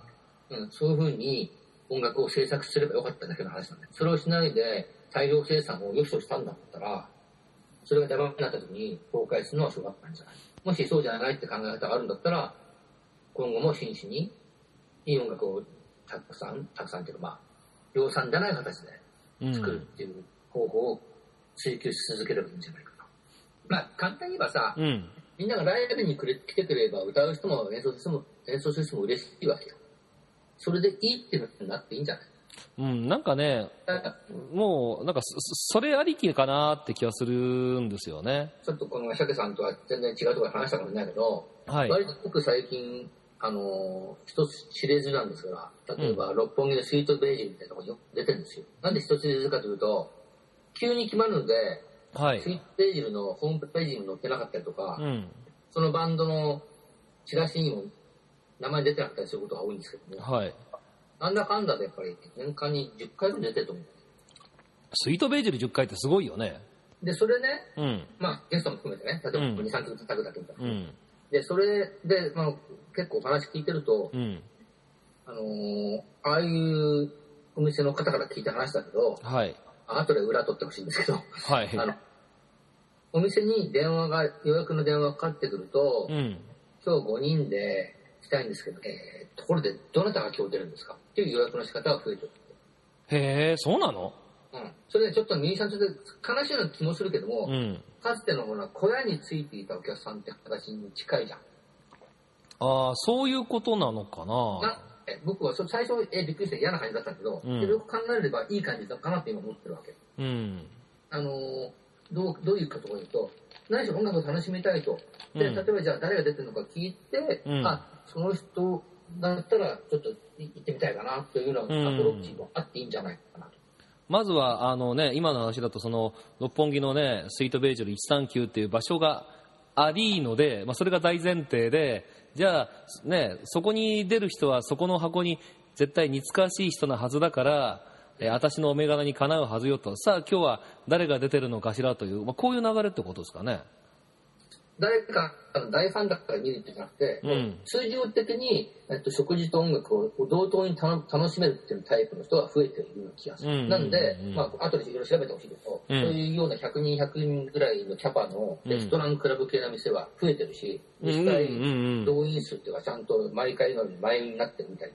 [SPEAKER 3] うん、そういうふうに音楽を制作すればよかっただけの話なんで、それをしないで大量生産を良しとしたんだったら、それがダメになった時に崩壊するのはしょうがないんじゃないもしそうじゃないって考え方があるんだったら、今後も真摯にいい音楽をたくさん、たくさんっていうかまあ、量産じゃない形で
[SPEAKER 2] うん。
[SPEAKER 3] 作るっていう方法を追求し続ければいいんじゃないかな。まあ、簡単に言えばさ、
[SPEAKER 2] うん。
[SPEAKER 3] みんながライブに来てくれれば歌う人も演奏する人も、演奏する人も嬉しいわけよ。それでいいっていうふうになっていいんじゃない？
[SPEAKER 2] うん、なんかね、もう、なんかそ、それありきかなって気がするんですよね。
[SPEAKER 3] ちょっとこのシャケさんとは全然違うところで話したかもしれないけど、
[SPEAKER 2] はい。
[SPEAKER 3] 割と僕最近あのー一つ知れずなんですが、例えば、六本木のスイートベージュみたいなとこ出てるんですよ。なんで一つ知れずかというと、急に決まるので、
[SPEAKER 2] はい
[SPEAKER 3] スイ。ートベージュのホームページにも載ってなかったりとか、
[SPEAKER 2] うん。
[SPEAKER 3] そのバンドのチラシにも名前出てなかったりすることが多いんですけども、
[SPEAKER 2] はい。
[SPEAKER 3] なんだかんだでやっぱり年間に10回ぐらい出てると思う。
[SPEAKER 2] スイートベージュで10回ってすごいよね。
[SPEAKER 3] で、それね、
[SPEAKER 2] うん。
[SPEAKER 3] まあゲストも含めてね、例えば
[SPEAKER 2] うん
[SPEAKER 3] 2、3曲叩くだけみたいな。
[SPEAKER 2] うん。
[SPEAKER 3] で、それで、まあ、結構お話聞いてると、
[SPEAKER 2] うん。
[SPEAKER 3] あのーああいうお店の方から聞いた話だけど、
[SPEAKER 2] はい。
[SPEAKER 3] 後で裏取ってほしいんですけど、
[SPEAKER 2] はい。
[SPEAKER 3] あの、お店に電話が、予約の電話がかかってくると、
[SPEAKER 2] うん。
[SPEAKER 3] 今日5人でしたいんですけど、えーところでどなたが今日出るんですかっていう予約の仕方が増えてる。
[SPEAKER 2] へえ、そうなの？
[SPEAKER 3] うん。それでちょっとミュージシャンと悲しいような気もするけども、
[SPEAKER 2] うん。
[SPEAKER 3] かつてのほら、小屋についていたお客さんって形に近いじゃん。
[SPEAKER 2] ああ、そういうことなのかな。
[SPEAKER 3] なえ僕はそ最初、えびっくりして嫌な感じだったけど、
[SPEAKER 2] うん
[SPEAKER 3] でよく考えればいい感じだかなって今思ってるわけ。
[SPEAKER 2] うん。
[SPEAKER 3] あのーどうどういうかところ言うと、何しろ音楽を楽しみたいと。で、
[SPEAKER 2] うん
[SPEAKER 3] 例えばじゃあ誰が出てるのか聞いて、
[SPEAKER 2] うん
[SPEAKER 3] あ、その人だったらちょっと行ってみたいかなというようなアプローチもあっていいんじゃないかなと。
[SPEAKER 2] まずは、あのね、今の話だと、その、六本木のね、スイートベージュル139っていう場所がありので、まあ、それが大前提で、じゃあ、ね、そこに出る人は、そこの箱に絶対似つかしい人なはずだから、えー私のお目柄にかなうはずよと、さあ今日は誰が出てるのかしらという、まあ、こういう流れってことですかね。
[SPEAKER 3] 誰かあの大ファンだから見るってじゃなくて、
[SPEAKER 2] うん。
[SPEAKER 3] 通常的に、えっと、食事と音楽を同等に楽しめるっていうタイプの人が増えているような気がする。
[SPEAKER 2] うん。うんうん。うん。
[SPEAKER 3] なんで、まあ後でいろいろ調べてほしいけど、
[SPEAKER 2] うん。
[SPEAKER 3] そういうような100人、100人ぐらいのキャパのレストランクラブ系の店は増えてるし、実際、動員数っていうのはちゃんと毎回の前になってるみたいで。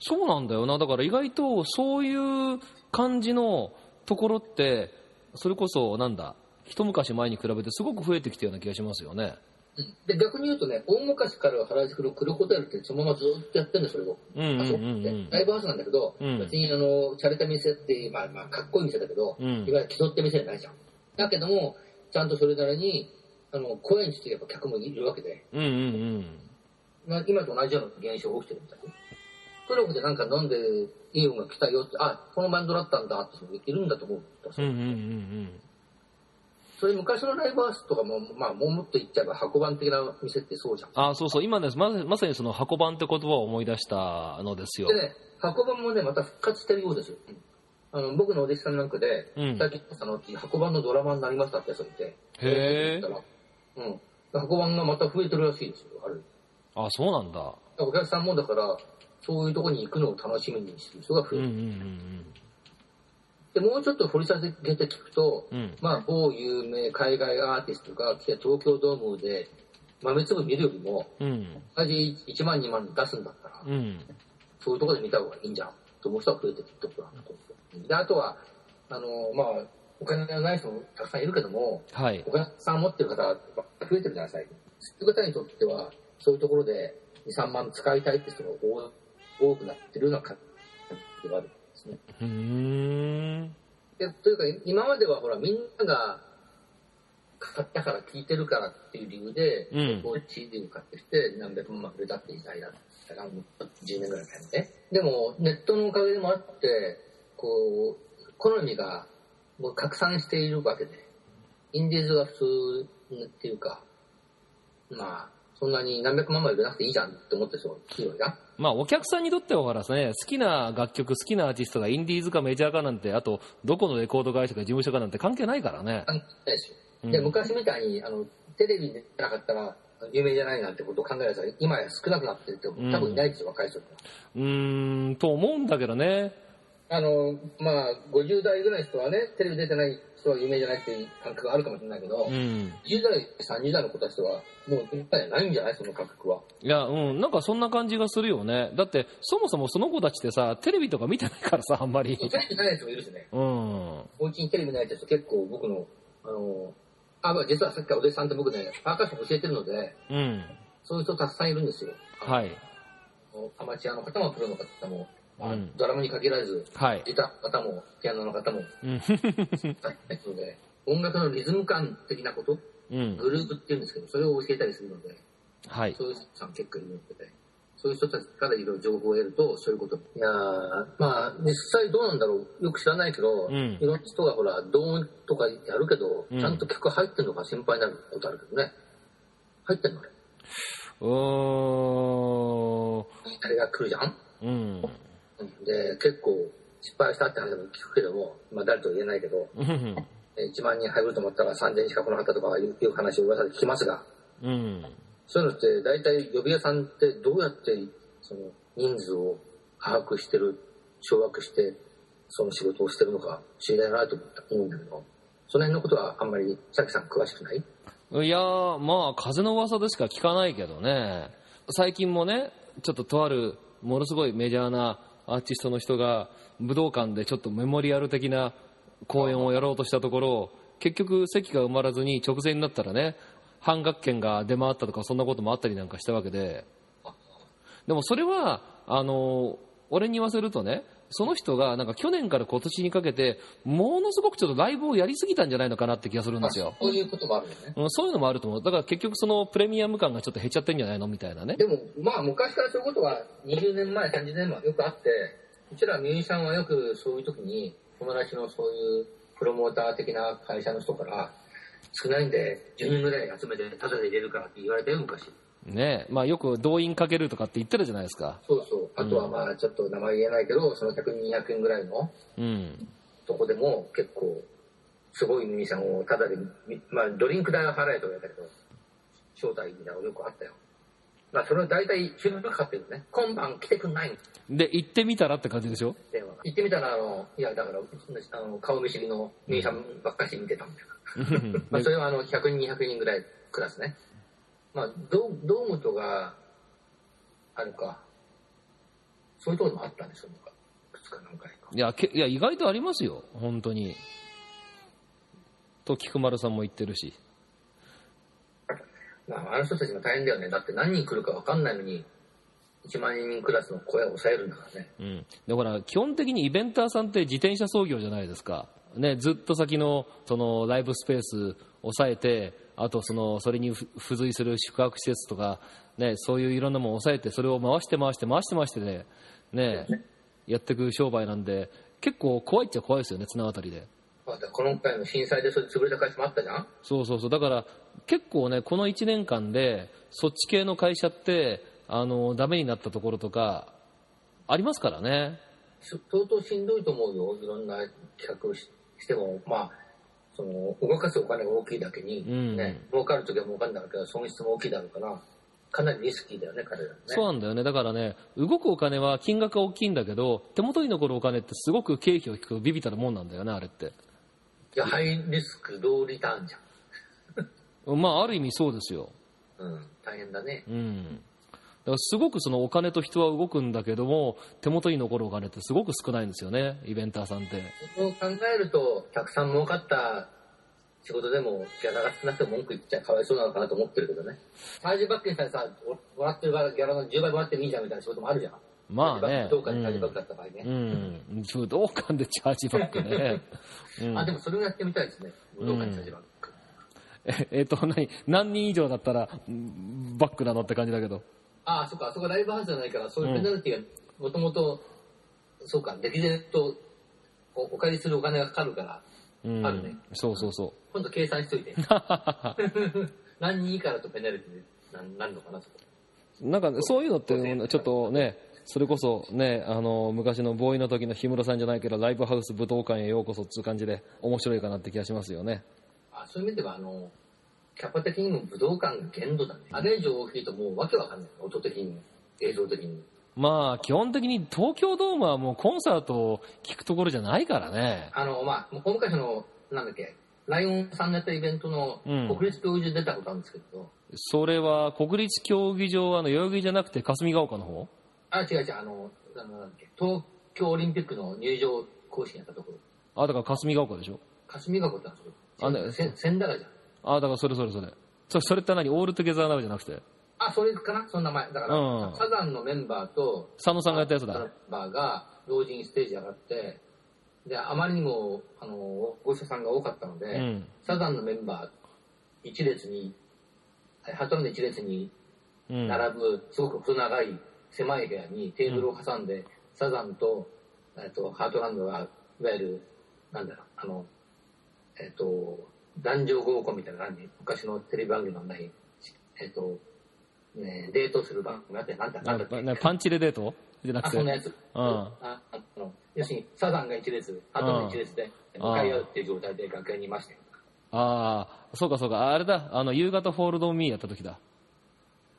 [SPEAKER 2] そうなんだよな。だから意外とそういう感じのところって、それこそなんだ、一昔前に比べてすごく増えてきたような気がしますよね。
[SPEAKER 3] で逆に言うとね、大昔から原宿のクルホテルってそのままずっとやってるんですよ、それを。
[SPEAKER 2] うんうんうんうん
[SPEAKER 3] あそこってライブハウスなんだけど、
[SPEAKER 2] うん
[SPEAKER 3] 別にあの、洒落た店って、まあまあ、かっこいい店だけど、
[SPEAKER 2] うん
[SPEAKER 3] いわゆる競って店じゃないじゃん。だけども、ちゃんとそれなりに、あの、声についてやっぱ客もいるわけで、
[SPEAKER 2] うんうんうん。
[SPEAKER 3] まあ、今と同じような現象が起きてるみたいな。クラブでなんか飲んでいい音楽来たよって、あ、このバンドだったんだって人もいるんだと思う。
[SPEAKER 2] うんうんうん
[SPEAKER 3] それ昔のライブハウスとかも、まあ、もっと言っちゃえば箱番的な店ってそうじゃん。
[SPEAKER 2] あそうそう、今です。まさまさにその箱番って言葉を思い出したのですよ
[SPEAKER 3] で。ね、箱番もね、また復活してるようですよ。あの、僕のお弟子さんなんかで、
[SPEAKER 2] うん
[SPEAKER 3] 最近、あの、箱番のドラマになりましたってやつがいて、
[SPEAKER 2] へー
[SPEAKER 3] うん。箱番がまた増えてるらしいですよ、あれ。
[SPEAKER 2] あ、そうなんだ。
[SPEAKER 3] お客さんもだから、そういうとこに行くのを楽しみにしてる人が増える。
[SPEAKER 2] うんうんうん
[SPEAKER 3] で、もうちょっと掘り下げて聞くと、
[SPEAKER 2] うん。うん。
[SPEAKER 3] まあ、某有名海外アーティストが来て東京ドームで豆粒見るよりも、
[SPEAKER 2] うん。
[SPEAKER 3] 同じ1万2万出すんだったら、
[SPEAKER 2] うん。
[SPEAKER 3] そういうところで見た方がいいんじゃんと思う人が増えてるってことなんだと思う。で、あとは、あの、まあ、お金がない人もたくさんいるけども、
[SPEAKER 2] はい
[SPEAKER 3] お。客さん持ってる方が増えてるじゃないですか。そういう方にとっては、そういうところで2、3万使いたいって人が多多くなってるような感じがあるんですね。
[SPEAKER 2] うーん。
[SPEAKER 3] でというか、今まではほら、みんなが買ったから聞いてるからっていう理由で、
[SPEAKER 2] うん
[SPEAKER 3] CD を買ってきて何百万売れたって時代だったから、もう10年ぐらい前にね。でも、ネットのおかげでもあって、こう、好みがもう拡散しているわけで、インディーズが普通っていうか、まあ、そんなに何百万も売れなくていいじゃんって思ってる人がいるわけだ。
[SPEAKER 2] まあ、お客さんにとってはほらね、好きな楽曲、好きなアーティストがインディーズかメジャーかなんて、あと、どこのレコード会社か事務所かなんて関係ないからね。
[SPEAKER 3] 関係ないでで、昔みたいに、あの、テレビでなかったら、有名じゃないなんてことを考えるやつは、今や少なくなってるって、多分いないですよ、若い人。
[SPEAKER 2] うーん、と思うんだけどね。
[SPEAKER 3] あの、まあ、50代ぐらいの人はね、テレビ出てない人は有名じゃないっていう感覚があるかもしれないけど、
[SPEAKER 2] うん。
[SPEAKER 3] 10代、30代の子たちは、もう、今やないんじゃない？その感覚は。
[SPEAKER 2] いや、うん、なんかそんな感じがするよね。だって、そもそもその子たちってさ、テレビとか見てないからさ、あんまり。
[SPEAKER 3] テレビない人もいるしね。
[SPEAKER 2] うん。
[SPEAKER 3] お家にテレビない人結構僕の、あの、あ、まあ実はさっきからお弟子さんって僕ね、パーカッション教えてるので、
[SPEAKER 2] うん。
[SPEAKER 3] そういう人たくさんいるんですよ。
[SPEAKER 2] はい。
[SPEAKER 3] アマチュアの方もプロの方も、まあ
[SPEAKER 2] うん
[SPEAKER 3] ドラムに限らず、
[SPEAKER 2] はい。
[SPEAKER 3] ギターの方も、ピアノの方も、
[SPEAKER 2] うん。
[SPEAKER 3] ですので、音楽のリズム感的なこと、
[SPEAKER 2] うん。
[SPEAKER 3] グループっていうんですけど、それを教えたりするので、
[SPEAKER 2] はい。
[SPEAKER 3] そういう人さん結構いるので、そういう人たちからいろいろ情報を得ると、そういうこと。いやーまあ、実際どうなんだろう。よく知らないけど、
[SPEAKER 2] うん
[SPEAKER 3] いろんな人がほら、動音とかやるけど、
[SPEAKER 2] うん
[SPEAKER 3] ちゃんと曲入ってんのか心配になることあるけどね。入ってんのあれ。
[SPEAKER 2] うーん。
[SPEAKER 3] あれが来るじゃん？
[SPEAKER 2] うん。
[SPEAKER 3] で、結構失敗したって話も聞くけども、まあ誰とは言えないけど、
[SPEAKER 2] うん。
[SPEAKER 3] 1万人入ると思ったら3000人しか来なかったとかいう話を噂で聞きますが、
[SPEAKER 2] うん。
[SPEAKER 3] そういうのって大体呼び屋さんってどうやってその人数を把握してる、掌握してその仕事をしてるのか知りたいなと思った思うんだけど、その辺のことはあんまりさきさん詳しくない？
[SPEAKER 2] いやー、まあ、風の噂でしか聞かないけどね。最近もね、ちょっととある、ものすごいメジャーなアーティストの人が、武道館でちょっとメモリアル的な公演をやろうとしたところ、結局席が埋まらずに直前になったらね、半額券が出回ったとか、そんなこともあったりなんかしたわけで。でもそれは、あの、俺に言わせるとね、その人がなんか去年から今年にかけて、ものすごくちょっとライブをやりすぎたんじゃないのかなって気がするんですよ。
[SPEAKER 3] そういうこともあるよね。
[SPEAKER 2] うんそういうのもあると思う。だから結局そのプレミアム感がちょっと減っちゃってんじゃないの？みたいなね。
[SPEAKER 3] でも、まあ昔からそういうことは20年前、30年前よくあって、うちらミュージシャンはよくそういう時に友達のそういうプロモーター的な会社の人から少ないんで10人ぐらい集めてタダで入れるからって言われたよ昔。
[SPEAKER 2] ねまあよく動員かけるとかって言ってるじゃないですか。
[SPEAKER 3] そうそう。あとはまあちょっと名前言えないけど、その100人200円ぐらいの
[SPEAKER 2] うん。
[SPEAKER 3] とこでも結構すごいミュージシャンをタダで、みまあドリンク代は払えと言われたけど、招待みたいなのよくあったよ。まあそれは大体昼間かかってるのね。今晩来てくんない
[SPEAKER 2] で、行ってみたらって感じでしょ？
[SPEAKER 3] 電話が。行ってみたら、あの、いやだから、あの顔見知りのミュージシャンばっかし見てたみたいな。まあそれはあの100人200人ぐらいクラスね。まあドドームとかあるか。そういうところもあったんですよ。なんかいくつか何回か。
[SPEAKER 2] いやけ、いや、意外とありますよ。本当に。と、菊丸さんも言ってるし。
[SPEAKER 3] まあ、あの人たちも大変だよね。だって何人来るか分かんないのに、1万人クラスの声を抑えるんだからね。
[SPEAKER 2] うん。だから、基本的にイベンターさんって自転車操業じゃないですか。ね、ずっと先の、その、ライブスペース抑えて、あと、その、それに付付随する宿泊施設とか、ね、そういういろんなものを抑えて、それを回して回して回して回してね、ね、やっていく商売なんで、結構怖いっちゃ怖いですよね、綱渡りで。
[SPEAKER 3] まあ、この回の震災でそれ潰れた会社もあったじゃん？
[SPEAKER 2] そうそうそう。だから、結構ね、この1年間で、そっち系の会社って、あの、ダメになったところとか、ありますからね。
[SPEAKER 3] し相当しんどいと思うよ。いろんな企画をししても、まあ、その、動かすお金が大きいだけに、
[SPEAKER 2] うん
[SPEAKER 3] ね、儲かるときは儲かるんだろうけど、損失も大きいだろうから、かなりリスキーだよね、彼らね。
[SPEAKER 2] そうなんだよね。だからね、動くお金は金額が大きいんだけど、手元に残るお金ってすごく経費を引くビビたるもんなんだよね、あれって。
[SPEAKER 3] いや、ハイリスク、ローリターンじ
[SPEAKER 2] まあ、ある意味そうですよ。
[SPEAKER 3] ゃん。うん、大変だね。
[SPEAKER 2] うん。だからすごくそのお金と人は動くんだけども、手元に残るお金ってすごく少ないんですよね、イベンターさんって。
[SPEAKER 3] そう考えると、たくさん儲かった仕事でも、ギャラが少なくても文句言っちゃかわいそうなのかなと思ってるけどね。チャージバックにささ、おもらってるギャラの10倍もらってもいいじゃんみたいな仕事もあるじゃん。
[SPEAKER 2] まあね。
[SPEAKER 3] どうかにチャージバックだった場合ね。
[SPEAKER 2] うん。武道館でチャージバックね。うん
[SPEAKER 3] あ、でもそれをやってみたいですね。武道館にチャージバック。
[SPEAKER 2] ええっと、何、何人以上だったら、んバックなのって感じだけど。
[SPEAKER 3] ああ、そっか、あそこライブハウスじゃないから、そういうペナルティが、もともと、そうか、歴然とおお借りするお金がかかるから、
[SPEAKER 2] うん。
[SPEAKER 3] あるね
[SPEAKER 2] そうそうそ
[SPEAKER 3] 今度計算しといて。何人以下だとペナルティにななるのかな、そこ。
[SPEAKER 2] う。なんか、そういうのって、ちょっとね、それこそね、あの、昔のボーイの時の氷室さんじゃないけど、ライブハウス武道館へようこそっていう感じで、面白いかなって気がしますよね。
[SPEAKER 3] あそういう意味では、あの、キャパ的にも武道館が限度だね。あれ以上大きいともうわけわかんない。音的にも、映像的にも。
[SPEAKER 2] まあ、基本的に東京ドームはもうコンサートを聞くところじゃないからね。
[SPEAKER 3] あの、まあ、大昔の、なんだっけ、ライオンさんのやったイベントの
[SPEAKER 2] うん
[SPEAKER 3] 国立競技場で出たことあるんですけど、
[SPEAKER 2] それは国立競技場はあの代々木じゃなくて霞ヶ丘の方？
[SPEAKER 3] あ、違う違う、あの、あのなんだっけ東京オリンピックの入場行進やったところ、
[SPEAKER 2] あ、だから霞ヶ丘でしょ？
[SPEAKER 3] 霞ヶ丘ってなんですよ。
[SPEAKER 2] あね
[SPEAKER 3] せ千駄ヶ谷じゃん。
[SPEAKER 2] あ、だからそれそれそれ。そそれって何？オールトゥゲザーナウじゃなくて？
[SPEAKER 3] あ、それかな？その名前。だから、
[SPEAKER 2] うん
[SPEAKER 3] サザンのメンバーと、
[SPEAKER 2] 佐野さんがやったやつだ
[SPEAKER 3] メン。バーが同時にステージ上がって、で、あまりにも、あの、ご者さんが多かったので、
[SPEAKER 2] うん。
[SPEAKER 3] サザンのメンバー一列に、ハトラの一列に
[SPEAKER 2] うん。
[SPEAKER 3] 並ぶ、すごく細長い狭い部屋にテーブルを挟んで、サザンと、えっと、ハートランドが、いわゆる、なんだろう、あの、えっと、男女合コンみたいな感じ、昔のテレビ番組のない、えっと、ね、デートする番組あって、なんだ、なんだっけ？
[SPEAKER 2] なパンチ DEデート？じゃな
[SPEAKER 3] あ、
[SPEAKER 2] くて？
[SPEAKER 3] そんなやつ。
[SPEAKER 2] うん
[SPEAKER 3] ああの要するに、サザンが一列、ハートが一列で、向かい合うっていう状態で楽屋にいましたよ。
[SPEAKER 2] ああ、そうかそうか、あれだ、あの、夕方フォールドミーやった時だ。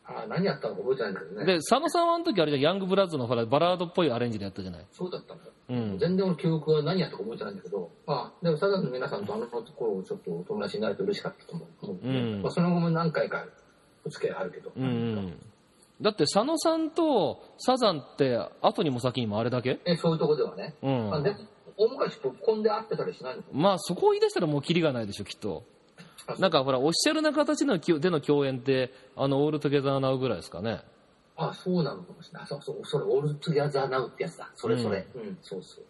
[SPEAKER 3] あ何やったのか覚えてないんだけどね。
[SPEAKER 2] で、佐野さんはあの時あれじゃんヤングブラッズのほら、バラードっぽいアレンジでやったじゃない？
[SPEAKER 3] そうだったんだ。
[SPEAKER 2] うん。
[SPEAKER 3] 全然俺記憶は何やったか覚えてないんだけど、まあ、でもサザンの皆さんとあの頃ちょっとお友達になれて嬉しかったと思う。
[SPEAKER 2] うん
[SPEAKER 3] まあ、その後も何回かお付き合いあるけど。
[SPEAKER 2] うんうん。だって佐野さんとサザンって後にも先にもあれだけ？
[SPEAKER 3] えそういうとこではね。
[SPEAKER 2] うん
[SPEAKER 3] まあ、で大昔ポップコンで会ってたりしないのか
[SPEAKER 2] まあそこを言い出したらもうキリがないでしょきっとなんかほらオフィシャルな形のきでの共演ってあの All Together Now ぐらいですかね。
[SPEAKER 3] あ、そうなのかもしれない。あそうそう、それ、 All Together Now ってやつだ。それそれ。うん、そうそう。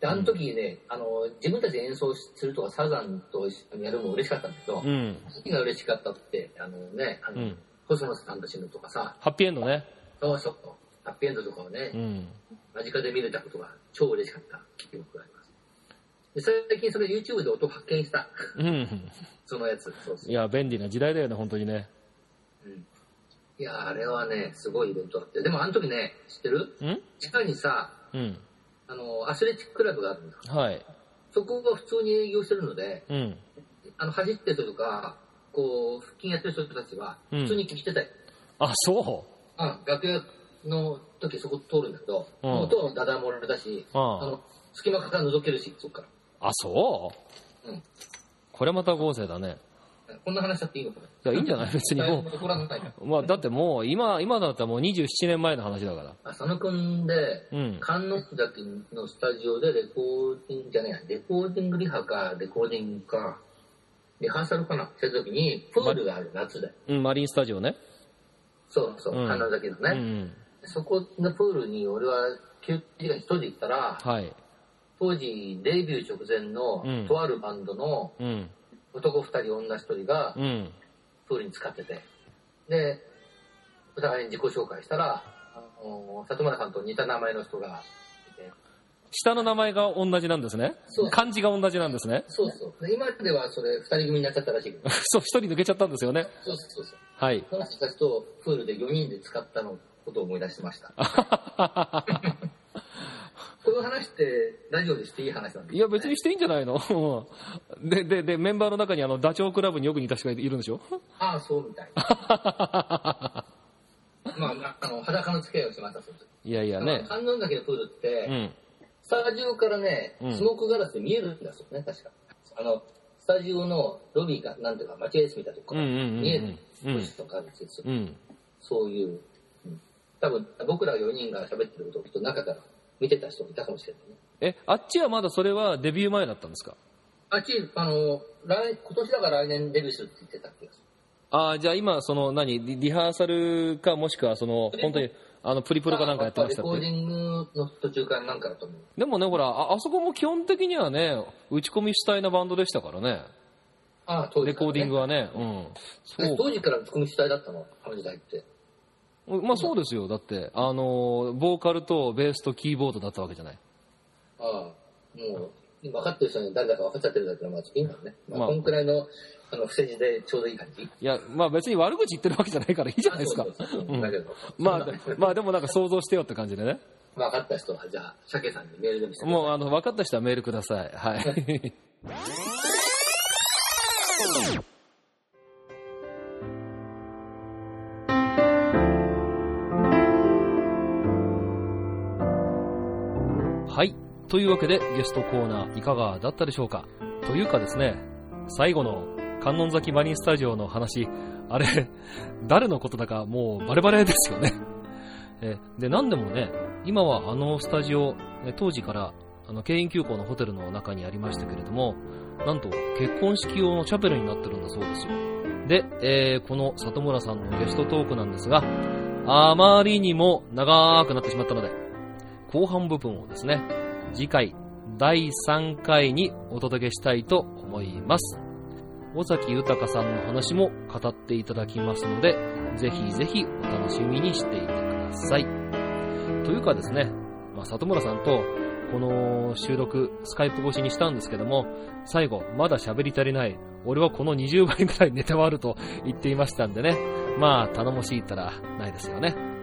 [SPEAKER 3] で、あの時ね、あの、自分たちで演奏するとか、サザンとやるのも嬉しかったんだけど、
[SPEAKER 2] うん。
[SPEAKER 3] 何が嬉しかったって、あのね、あの、
[SPEAKER 2] うん。
[SPEAKER 3] コスモスさんたちのとかさ、
[SPEAKER 2] はっぴいえんどね。
[SPEAKER 3] そうそう、はっぴいえんどとかをね、
[SPEAKER 2] うん。
[SPEAKER 3] 間近で見れたことが超嬉しかった記憶があります。で最近それ YouTube で音発見した。
[SPEAKER 2] うん。
[SPEAKER 3] そのやつ。そうそう。
[SPEAKER 2] いや便利な時代だよね本当にね。
[SPEAKER 3] うん。いや、あれはね、すごいイベントだって。でもあの時ね、知ってる？
[SPEAKER 2] うん？
[SPEAKER 3] 地下にさ、
[SPEAKER 2] うん。
[SPEAKER 3] あの、アスレチッククラブがあるんだ。
[SPEAKER 2] はい。
[SPEAKER 3] そこが普通に営業してるので、
[SPEAKER 2] うん。
[SPEAKER 3] あの、走ってる人とか、こう、腹筋やってる人たちは、
[SPEAKER 2] うん。
[SPEAKER 3] 普通に聞いてたよ。
[SPEAKER 2] あそ
[SPEAKER 3] う？ん、楽屋の時そこ通るんだけど、
[SPEAKER 2] うん。
[SPEAKER 3] 音はダダ漏れだし、
[SPEAKER 2] あ
[SPEAKER 3] の、隙間から覗けるし、そっから。
[SPEAKER 2] うあそう？
[SPEAKER 3] うん。
[SPEAKER 2] これまた豪勢だね。
[SPEAKER 3] こんな話しちゃっていいのか
[SPEAKER 2] いやいいんじゃない？別に
[SPEAKER 3] な
[SPEAKER 2] も。う。まあだってもう今今だったらもう27年前の話だから。
[SPEAKER 3] 浅野くんで、
[SPEAKER 2] うん。
[SPEAKER 3] 観音崎のスタジオでレコーディングじゃねえや、レコーディングリハか、レコーディングか、リハーサルかな？してる時に、プールがある、夏で。
[SPEAKER 2] うんマリンスタジオね。
[SPEAKER 3] そうそう、
[SPEAKER 2] うん。
[SPEAKER 3] 観音崎のね。
[SPEAKER 2] うん。
[SPEAKER 3] そこのプールに俺は休憩時間一人で行ったら、
[SPEAKER 2] はい
[SPEAKER 3] 当時デビュー直前の
[SPEAKER 2] うん。
[SPEAKER 3] とあるバンドの
[SPEAKER 2] うん。
[SPEAKER 3] 男二人女一人が
[SPEAKER 2] うん。
[SPEAKER 3] プールに使ってて、で、お互いに自己紹介したら、あの里村さんと似た名前の人がいて、
[SPEAKER 2] 下の名前が同じなんですね？
[SPEAKER 3] そう。
[SPEAKER 2] 漢字が同じなんですね？
[SPEAKER 3] そうそう。で今ではそれ二人組になっちゃったらしいけど、
[SPEAKER 2] そう一人抜けちゃったんですよね？
[SPEAKER 3] そうそうそう。
[SPEAKER 2] はい。
[SPEAKER 3] その人たちとプールで4人で使ったのことを思い出してました。この話ってラジオでしていい話なんです
[SPEAKER 2] いや別にしていいんじゃないの？う んでででメンバーの中にあのダチョウ倶楽部によく似た人がいるんでしょ？
[SPEAKER 3] ああ、そうみたい。まあ、あの、裸の付き合いをしました。
[SPEAKER 2] いやいやね。
[SPEAKER 3] 観音崎のプールって、
[SPEAKER 2] うん。
[SPEAKER 3] スタジオからね
[SPEAKER 2] うん、
[SPEAKER 3] スモークガラスで見えるんだそうね、確か。あの、スタジオのロビーが、なんていうか、待合室みたいなとこから
[SPEAKER 2] うんうんうんうん
[SPEAKER 3] 見える
[SPEAKER 2] うん
[SPEAKER 3] ポジションがある。ん。ですよ。
[SPEAKER 2] うん。
[SPEAKER 3] そういう、うん。多分、僕ら4人が喋ってることをきっと中から見てた人もいたかもしれないね。
[SPEAKER 2] えあっちはまだそれはデビュー前だったんですか？
[SPEAKER 3] あっち、あの、来、今年だから来年デビューするって言ってた気がする。
[SPEAKER 2] ああじゃあ今その何リリハーサルかもしくはその本当にあのプリプロかなんかやってましたって
[SPEAKER 3] レコーディングの途中からなんかだと思う。
[SPEAKER 2] でもねほらああそこも基本的にはね打ち込み主体なバンドでしたからね
[SPEAKER 3] ああ、当時
[SPEAKER 2] レコーディング
[SPEAKER 3] は。
[SPEAKER 2] はねうんそう
[SPEAKER 3] 当時から打ち込み主体だったの、あの時代って。
[SPEAKER 2] まあそうですよ。だってあのボーカルとベースとキーボードだったわけじゃない。
[SPEAKER 3] ああ、もう、分かってる人に誰だか分かっちゃってるだけど、まあ、いいんだろうね。まあ、
[SPEAKER 2] まあ。
[SPEAKER 3] こんくらいの、あの、伏せ字でちょうどいい感じ。
[SPEAKER 2] いやまあ別に悪口言ってるわけじゃないからいいじゃないですか。まあまあでもなんか想像してよって感じでね。
[SPEAKER 3] 分かった人は、じゃあ、鮭さんにメールでもして
[SPEAKER 2] もうあの分かった人はメールください。はい はい。というわけでゲストコーナーいかがだったでしょうか？というかですね、最後の観音崎マリンスタジオの話、あれ、誰のことだかもうバレバレですよね。えで、なんでもね、今はあのスタジオ、当時からあの京浜急行のホテルの中にありましたけれども、なんと結婚式用のチャペルになってるんだそうですよ。で、えーこの里村さんのゲストトークなんですが、あまりにも長くなってしまったので、後半部分をですね、次回第3回にお届けしたいと思います。尾崎豊さんの話も語っていただきますので、ぜひぜひお楽しみにしていてください。というかですね、まあ、里村さんとこの収録、スカイプ越しにしたんですけども、最後、まだ喋り足りない。俺はこの20倍くらいネタはあると言っていましたんでね。まあ、頼もしいったらないですよね。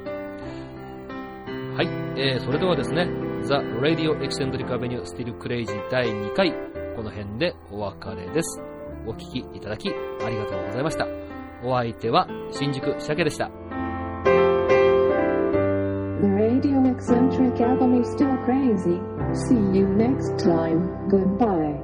[SPEAKER 2] はい。えー、それではですね、The Radio Eccentric Avenue Still Crazy 第2回、この辺でお別れです。お聞きいただきありがとうございました。お相手は新宿鮭でした。
[SPEAKER 1] The Radio Eccentric Avenue Still Crazy. See you next time. Goodbye.